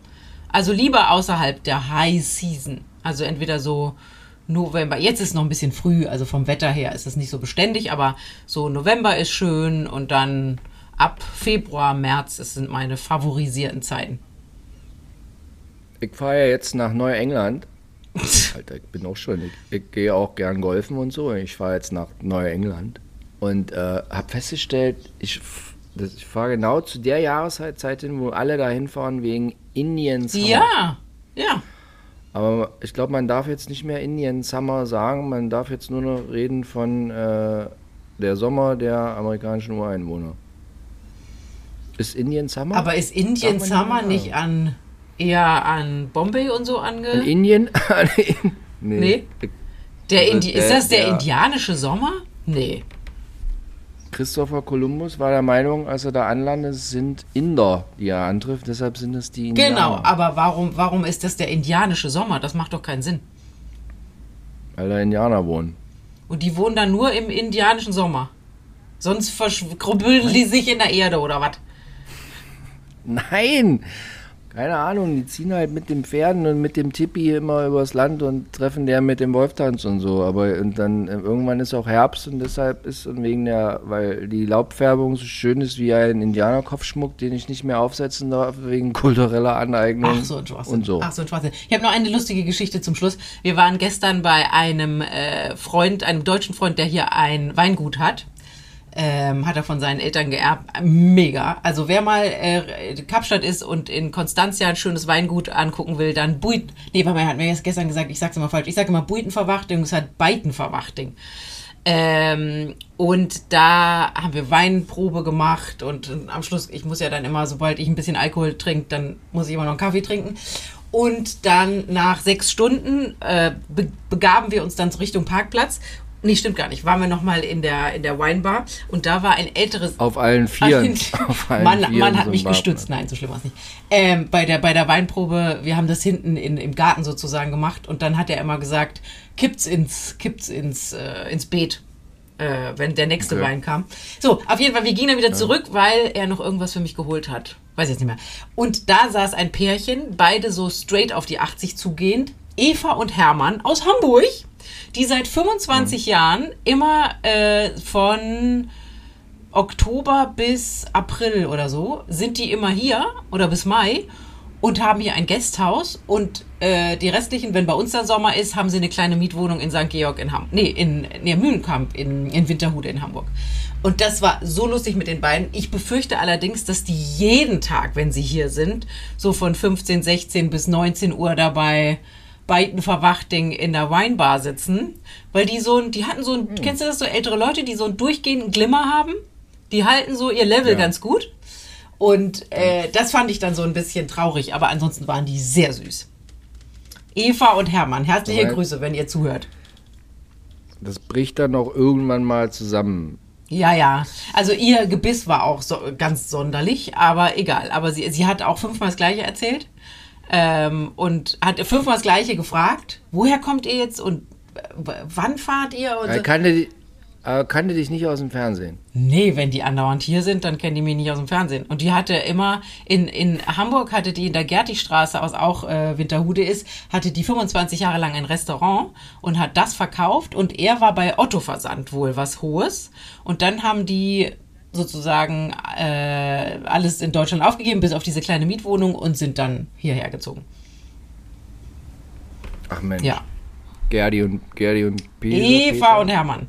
Speaker 4: Also lieber außerhalb der High Season. Also entweder so November. Jetzt ist noch ein bisschen früh, also vom Wetter her ist es nicht so beständig, aber so November ist schön und dann ab Februar, März, das sind meine favorisierten Zeiten.
Speaker 3: Ich fahre ja jetzt nach Neuengland. Alter, ich bin auch schon. Ich, ich gehe auch gern golfen und so. Ich fahre jetzt nach Neuengland. Und äh, habe festgestellt, ich, ich fahre genau zu der Jahreszeit hin, wo alle da hinfahren wegen Indian Summer.
Speaker 4: Ja, ja.
Speaker 3: Aber ich glaube, man darf jetzt nicht mehr Indian Summer sagen, man darf jetzt nur noch reden von äh, der Sommer der amerikanischen Ureinwohner. Ist Indian Summer?
Speaker 4: Aber ist Indian Summer
Speaker 3: nicht
Speaker 4: an eher an Bombay und so ange...
Speaker 3: Indien? nee.
Speaker 4: Nee. Der
Speaker 3: Also
Speaker 4: Indi ist
Speaker 3: der-
Speaker 4: das der,
Speaker 3: der-
Speaker 4: indianische Sommer? Nee.
Speaker 3: Christopher Columbus war der Meinung, als er da anlandet, sind Inder, die er antrifft, deshalb sind es die Indianer.
Speaker 4: Genau, aber warum, warum ist das der indianische Sommer? Das macht doch keinen Sinn.
Speaker 3: Weil da Indianer wohnen.
Speaker 4: Und die wohnen dann nur im indianischen Sommer. Sonst verschrubbeln die sich in der Erde oder was?
Speaker 3: Nein! Keine Ahnung, die ziehen halt mit den Pferden und mit dem Tippi immer übers Land und treffen der mit dem Wolftanz und so. Aber und dann äh, irgendwann ist auch Herbst und deshalb ist und wegen der, weil die Laubfärbung so schön ist wie ein Indianerkopfschmuck, den ich nicht mehr aufsetzen darf, wegen kultureller Aneignung
Speaker 4: Ach so, Schwachsinn.
Speaker 3: und so.
Speaker 4: Ach so, Schwachsinn. Ich habe noch eine lustige Geschichte zum Schluss. Wir waren gestern bei einem äh, Freund, einem deutschen Freund, der hier ein Weingut hat. Ähm, hat er von seinen Eltern geerbt. Mega. Also wer mal äh, Kapstadt ist und in Konstanzia ein schönes Weingut angucken will, dann Buit. Nee, er hat mir jetzt gestern gesagt, ich sag's immer falsch. Ich sage immer Buitenverwachting, es hat Beitenverwachting. Ähm, und da haben wir Weinprobe gemacht und, am Schluss, ich muss ja dann immer, sobald ich ein bisschen Alkohol trinke, dann muss ich immer noch einen Kaffee trinken. Und dann nach sechs Stunden äh, be begaben wir uns dann Richtung Parkplatz. Nee, stimmt gar nicht. Waren wir nochmal in der, in der Weinbar und da war ein älteres
Speaker 3: Auf allen Vieren. Auf allen
Speaker 4: Mann,
Speaker 3: Vieren
Speaker 4: Mann hat mich gestützt. Nein, so schlimm war es nicht. Ähm, bei, der, bei der Weinprobe, wir haben das hinten in, im Garten sozusagen gemacht und dann hat er immer gesagt, kippt's ins, kippt's ins, äh, ins Beet, äh, wenn der nächste
Speaker 3: Okay.
Speaker 4: Wein kam. So, auf jeden Fall, wir gingen dann wieder zurück, weil er noch irgendwas für mich geholt hat. Weiß jetzt nicht mehr. Und da saß ein Pärchen, beide so straight auf die 80 zugehend, Eva und Hermann aus Hamburg, die seit 25 Jahren immer äh, von Oktober bis April oder so sind die immer hier oder bis Mai und haben hier ein Gasthaus und äh, die restlichen, wenn bei uns der Sommer ist, haben sie eine kleine Mietwohnung in St. Georg in Hamburg, nee, in, nee, Mühlenkamp in, in Winterhude in Hamburg. Und das war so lustig mit den beiden. Ich befürchte allerdings, dass die jeden Tag, wenn sie hier sind, so von 15, 16 bis 19 Uhr dabei Beitenverwachting in der Weinbar sitzen, weil die so ein, die hatten so ein, kennst du das, so ältere Leute, die so einen durchgehenden Glimmer haben? Die halten so ihr Level
Speaker 3: Ja.
Speaker 4: ganz gut. Und äh, das fand ich dann so ein bisschen traurig, aber ansonsten waren die sehr süß. Eva und Hermann, herzliche
Speaker 3: Soweit.
Speaker 4: Grüße, wenn ihr zuhört.
Speaker 3: Das bricht dann auch irgendwann mal zusammen.
Speaker 4: Ja, ja. Also ihr Gebiss war auch so, ganz sonderlich, aber egal. Aber sie, sie hat auch fünfmal das Gleiche erzählt ähm, und hat fünfmal das Gleiche gefragt. Woher kommt ihr jetzt und äh, wann fahrt ihr? Und
Speaker 3: Er
Speaker 4: so.
Speaker 3: kannte, er kannte dich nicht aus dem Fernsehen.
Speaker 4: Nee, wenn die andauernd hier sind, dann kennen die mich nicht aus dem Fernsehen. Und die hatte immer, in, in Hamburg hatte die in der Gertigstraße, aus auch äh, Winterhude ist, hatte die 25 Jahre lang ein Restaurant und hat das verkauft und er war bei Otto Versand wohl was Hohes. Und dann haben die sozusagen äh, alles in Deutschland aufgegeben, bis auf diese kleine Mietwohnung und sind dann hierher gezogen.
Speaker 3: Ach Mensch.
Speaker 4: Ja.
Speaker 3: Gerdi und Gerdi und Peter.
Speaker 4: Eva und Hermann.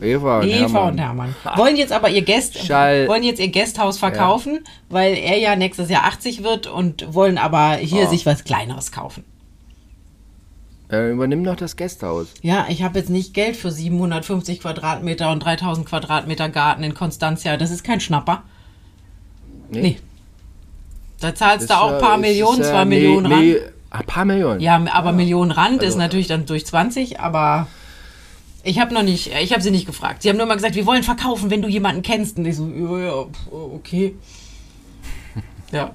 Speaker 3: Eva und
Speaker 4: Eva
Speaker 3: Hermann.
Speaker 4: und Hermann. Wollen jetzt aber ihr Gäst,
Speaker 3: Schall.
Speaker 4: wollen jetzt ihr Gasthaus verkaufen, weil er ja nächstes Jahr 80 wird und wollen aber hier
Speaker 3: Oh.
Speaker 4: sich was Kleineres kaufen.
Speaker 3: Äh, übernimm doch das Gästehaus.
Speaker 4: Ja, ich habe jetzt nicht Geld für 750 Quadratmeter und 3000 Quadratmeter Garten in Konstanzia. Das ist kein Schnapper. Nee. Da zahlst du
Speaker 3: Ist,
Speaker 4: auch ein paar
Speaker 3: ist,
Speaker 4: Millionen, zwar
Speaker 3: nee,
Speaker 4: Millionen
Speaker 3: nee,
Speaker 4: Rand.
Speaker 3: Ein paar Millionen.
Speaker 4: Ja, aber Millionen Rand ist
Speaker 3: Also,
Speaker 4: natürlich dann durch 20, aber ich habe noch nicht, ich habe sie nicht gefragt. Sie haben nur mal gesagt, wir wollen verkaufen, wenn du jemanden kennst. Und ich so, ja, ja, okay. Ja,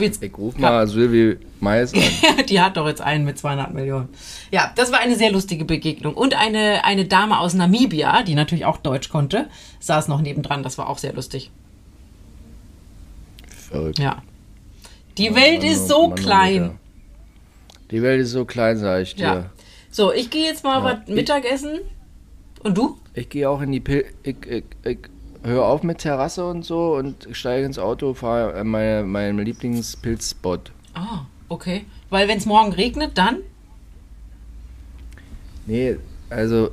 Speaker 4: jetzt,
Speaker 3: Ich ruf mal Sylvie Mais an.
Speaker 4: die hat doch jetzt einen mit 200 Millionen. Ja, das war eine sehr lustige Begegnung. Und eine, eine Dame aus Namibia, die natürlich auch Deutsch konnte, saß noch nebendran. Das war auch sehr lustig.
Speaker 3: Verrückt.
Speaker 4: Ja. Die Welt
Speaker 3: Mann,
Speaker 4: ist so
Speaker 3: Mann,
Speaker 4: klein.
Speaker 3: Die Welt ist so klein, sag ich dir.
Speaker 4: Ja. So, ich gehe jetzt mal
Speaker 3: Ja.
Speaker 4: was Mittagessen. Und du?
Speaker 3: Ich gehe auch in die Pil ich, ich, ich höre auf mit Terrasse und so und steige ins Auto, fahre äh, meine, meinem Lieblingspilzspot.
Speaker 4: Ah, okay. Weil wenn es morgen regnet, dann?
Speaker 3: Nee, also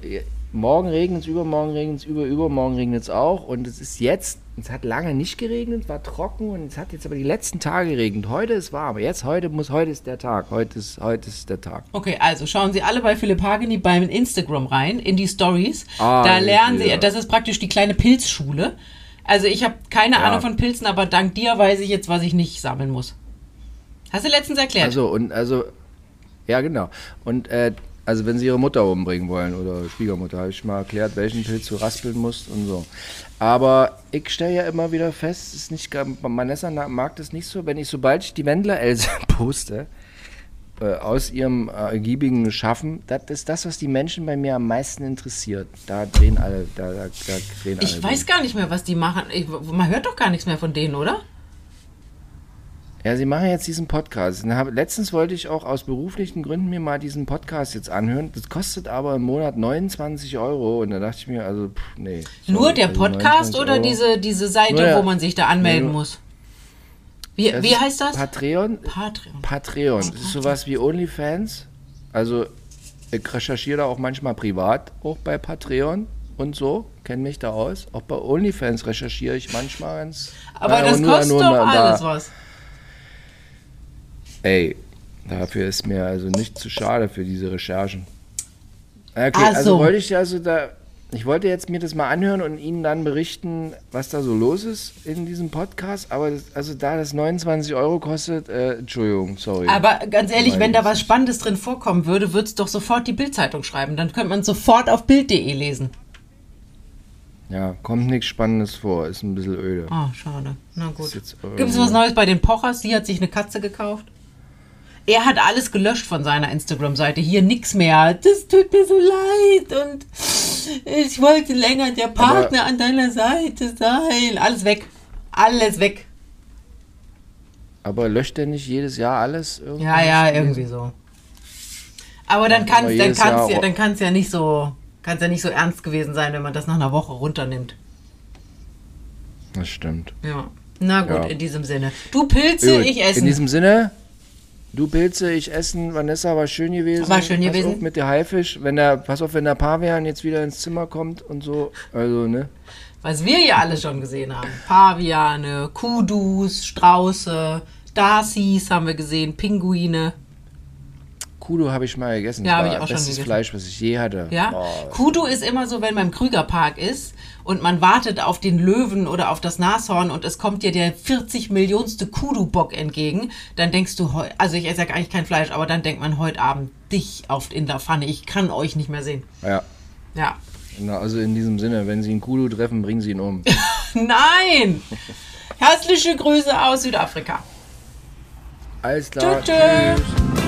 Speaker 3: morgen regnet es, übermorgen regnet es, über, übermorgen regnet es auch. Und es ist jetzt, es hat lange nicht geregnet, war trocken und es hat jetzt aber die letzten Tage geregnet. Heute ist warm. Jetzt, heute muss, heute ist der Tag. Heute ist, heute ist der Tag.
Speaker 4: Okay, also schauen Sie alle bei Philipp Hageni beim Instagram rein, in die Stories.
Speaker 3: Ah,
Speaker 4: da lernen Sie, das ist praktisch die kleine Pilzschule. Also ich habe keine
Speaker 3: Ja.
Speaker 4: Ahnung von Pilzen, aber dank dir weiß ich jetzt, was ich nicht sammeln muss. Hast du letztens erklärt?
Speaker 3: Also, und also, ja, genau. Und, äh, also, wenn sie ihre Mutter umbringen wollen oder Schwiegermutter, habe ich mal erklärt, welchen Pilz du raspeln musst und so. Aber ich stelle ja immer wieder fest, es ist nicht, Vanessa mag das nicht so, wenn ich, sobald ich die Wendler-Else poste, äh, aus ihrem äh, ergiebigen Schaffen, das ist das, was die Menschen bei mir am meisten interessiert. Da drehen alle, da, da, da drehen alle.
Speaker 4: ich weiß gar nicht mehr, was die machen. Ich, man hört doch gar nichts mehr von denen, oder?
Speaker 3: Ja, sie machen jetzt diesen Podcast. Letztens wollte ich auch aus beruflichen Gründen mir mal diesen Podcast jetzt anhören. Das kostet aber im Monat 29 Euro. Und da dachte ich mir, also, pff, nee. sorry,
Speaker 4: Nur der
Speaker 3: also
Speaker 4: Podcast
Speaker 3: 29
Speaker 4: oder
Speaker 3: Euro.
Speaker 4: diese, diese Seite,
Speaker 3: der-
Speaker 4: wo man sich da anmelden muss? Wie,
Speaker 3: Das
Speaker 4: wie heißt das?
Speaker 3: Patreon.
Speaker 4: Patreon.
Speaker 3: Patreon. Das ist sowas wie OnlyFans. Also, ich recherchiere da auch manchmal privat, auch bei Patreon und so. Kenne mich da aus. Auch bei OnlyFans recherchiere ich manchmal ganz.
Speaker 4: Aber
Speaker 3: äh,
Speaker 4: das kostet
Speaker 3: nur
Speaker 4: doch
Speaker 3: mal da-
Speaker 4: alles was.
Speaker 3: Ey, dafür ist mir also nicht zu schade für diese Recherchen. Okay, also
Speaker 4: so.
Speaker 3: wollte ich also da, ich wollte jetzt mir das mal anhören und Ihnen dann berichten, was da so los ist in diesem Podcast. Aber das, also da das 29 Euro kostet, äh, Entschuldigung, sorry.
Speaker 4: Aber ganz ehrlich, wenn da was Spannendes drin vorkommen würde, würde es doch sofort die Bildzeitung schreiben. Dann könnte man sofort auf Bild.de lesen.
Speaker 3: ja, kommt nichts Spannendes vor, ist ein bisschen öde.
Speaker 4: Oh, schade. Na gut.
Speaker 3: Jetzt
Speaker 4: Gibt es was Neues bei den Pochers? Die hat sich eine Katze gekauft. Er hat alles gelöscht von seiner Instagram-Seite. Hier nix mehr. Das tut mir so leid und ich wollte länger der Partner an deiner Seite sein. Alles weg. Alles weg.
Speaker 3: Aber löscht der nicht jedes Jahr alles? irgendwie?
Speaker 4: Ja, ja, irgendwie so. Aber dann kann
Speaker 3: aber
Speaker 4: dann
Speaker 3: jedes
Speaker 4: kann's
Speaker 3: Jahr
Speaker 4: ja, dann kann's ja nicht so kann's ja nicht so ernst gewesen sein, wenn man das nach einer Woche runternimmt.
Speaker 3: Das stimmt.
Speaker 4: Ja. Na gut,
Speaker 3: Ja.
Speaker 4: in diesem Sinne. Du Pilze,
Speaker 3: Gut,
Speaker 4: ich essen.
Speaker 3: In diesem Sinne, du Pilze, ich essen. Vanessa war schön gewesen.
Speaker 4: War schön
Speaker 3: pass
Speaker 4: gewesen.
Speaker 3: Auf mit der Haifisch. Wenn der, pass auf, wenn der Pavian jetzt wieder ins Zimmer kommt und so. Also, ne?
Speaker 4: was wir ja alle schon gesehen haben. Paviane, Kudus, Strauße, Darcys haben wir gesehen, Pinguine.
Speaker 3: Kudo habe ich mal gegessen.
Speaker 4: Ja,
Speaker 3: Das
Speaker 4: hab
Speaker 3: war
Speaker 4: ich auch schon gegessen.
Speaker 3: Fleisch, was ich je hatte.
Speaker 4: Ja?
Speaker 3: Boah.
Speaker 4: Kudu ist immer so, wenn man im Krügerpark ist und man wartet auf den Löwen oder auf das Nashorn und es kommt dir der 40 Millionste Kudu-Bock entgegen, dann denkst du, also ich esse ja eigentlich kein Fleisch, aber dann denkt man heute Abend dich auf in der Pfanne, ich kann euch nicht mehr sehen.
Speaker 3: Ja.
Speaker 4: Ja.
Speaker 3: Na, also in diesem Sinne, wenn Sie einen Kudo treffen, bringen Sie ihn um.
Speaker 4: Nein! Herzliche Grüße aus Südafrika.
Speaker 3: Alles klar.
Speaker 4: Tschüss, tschüss.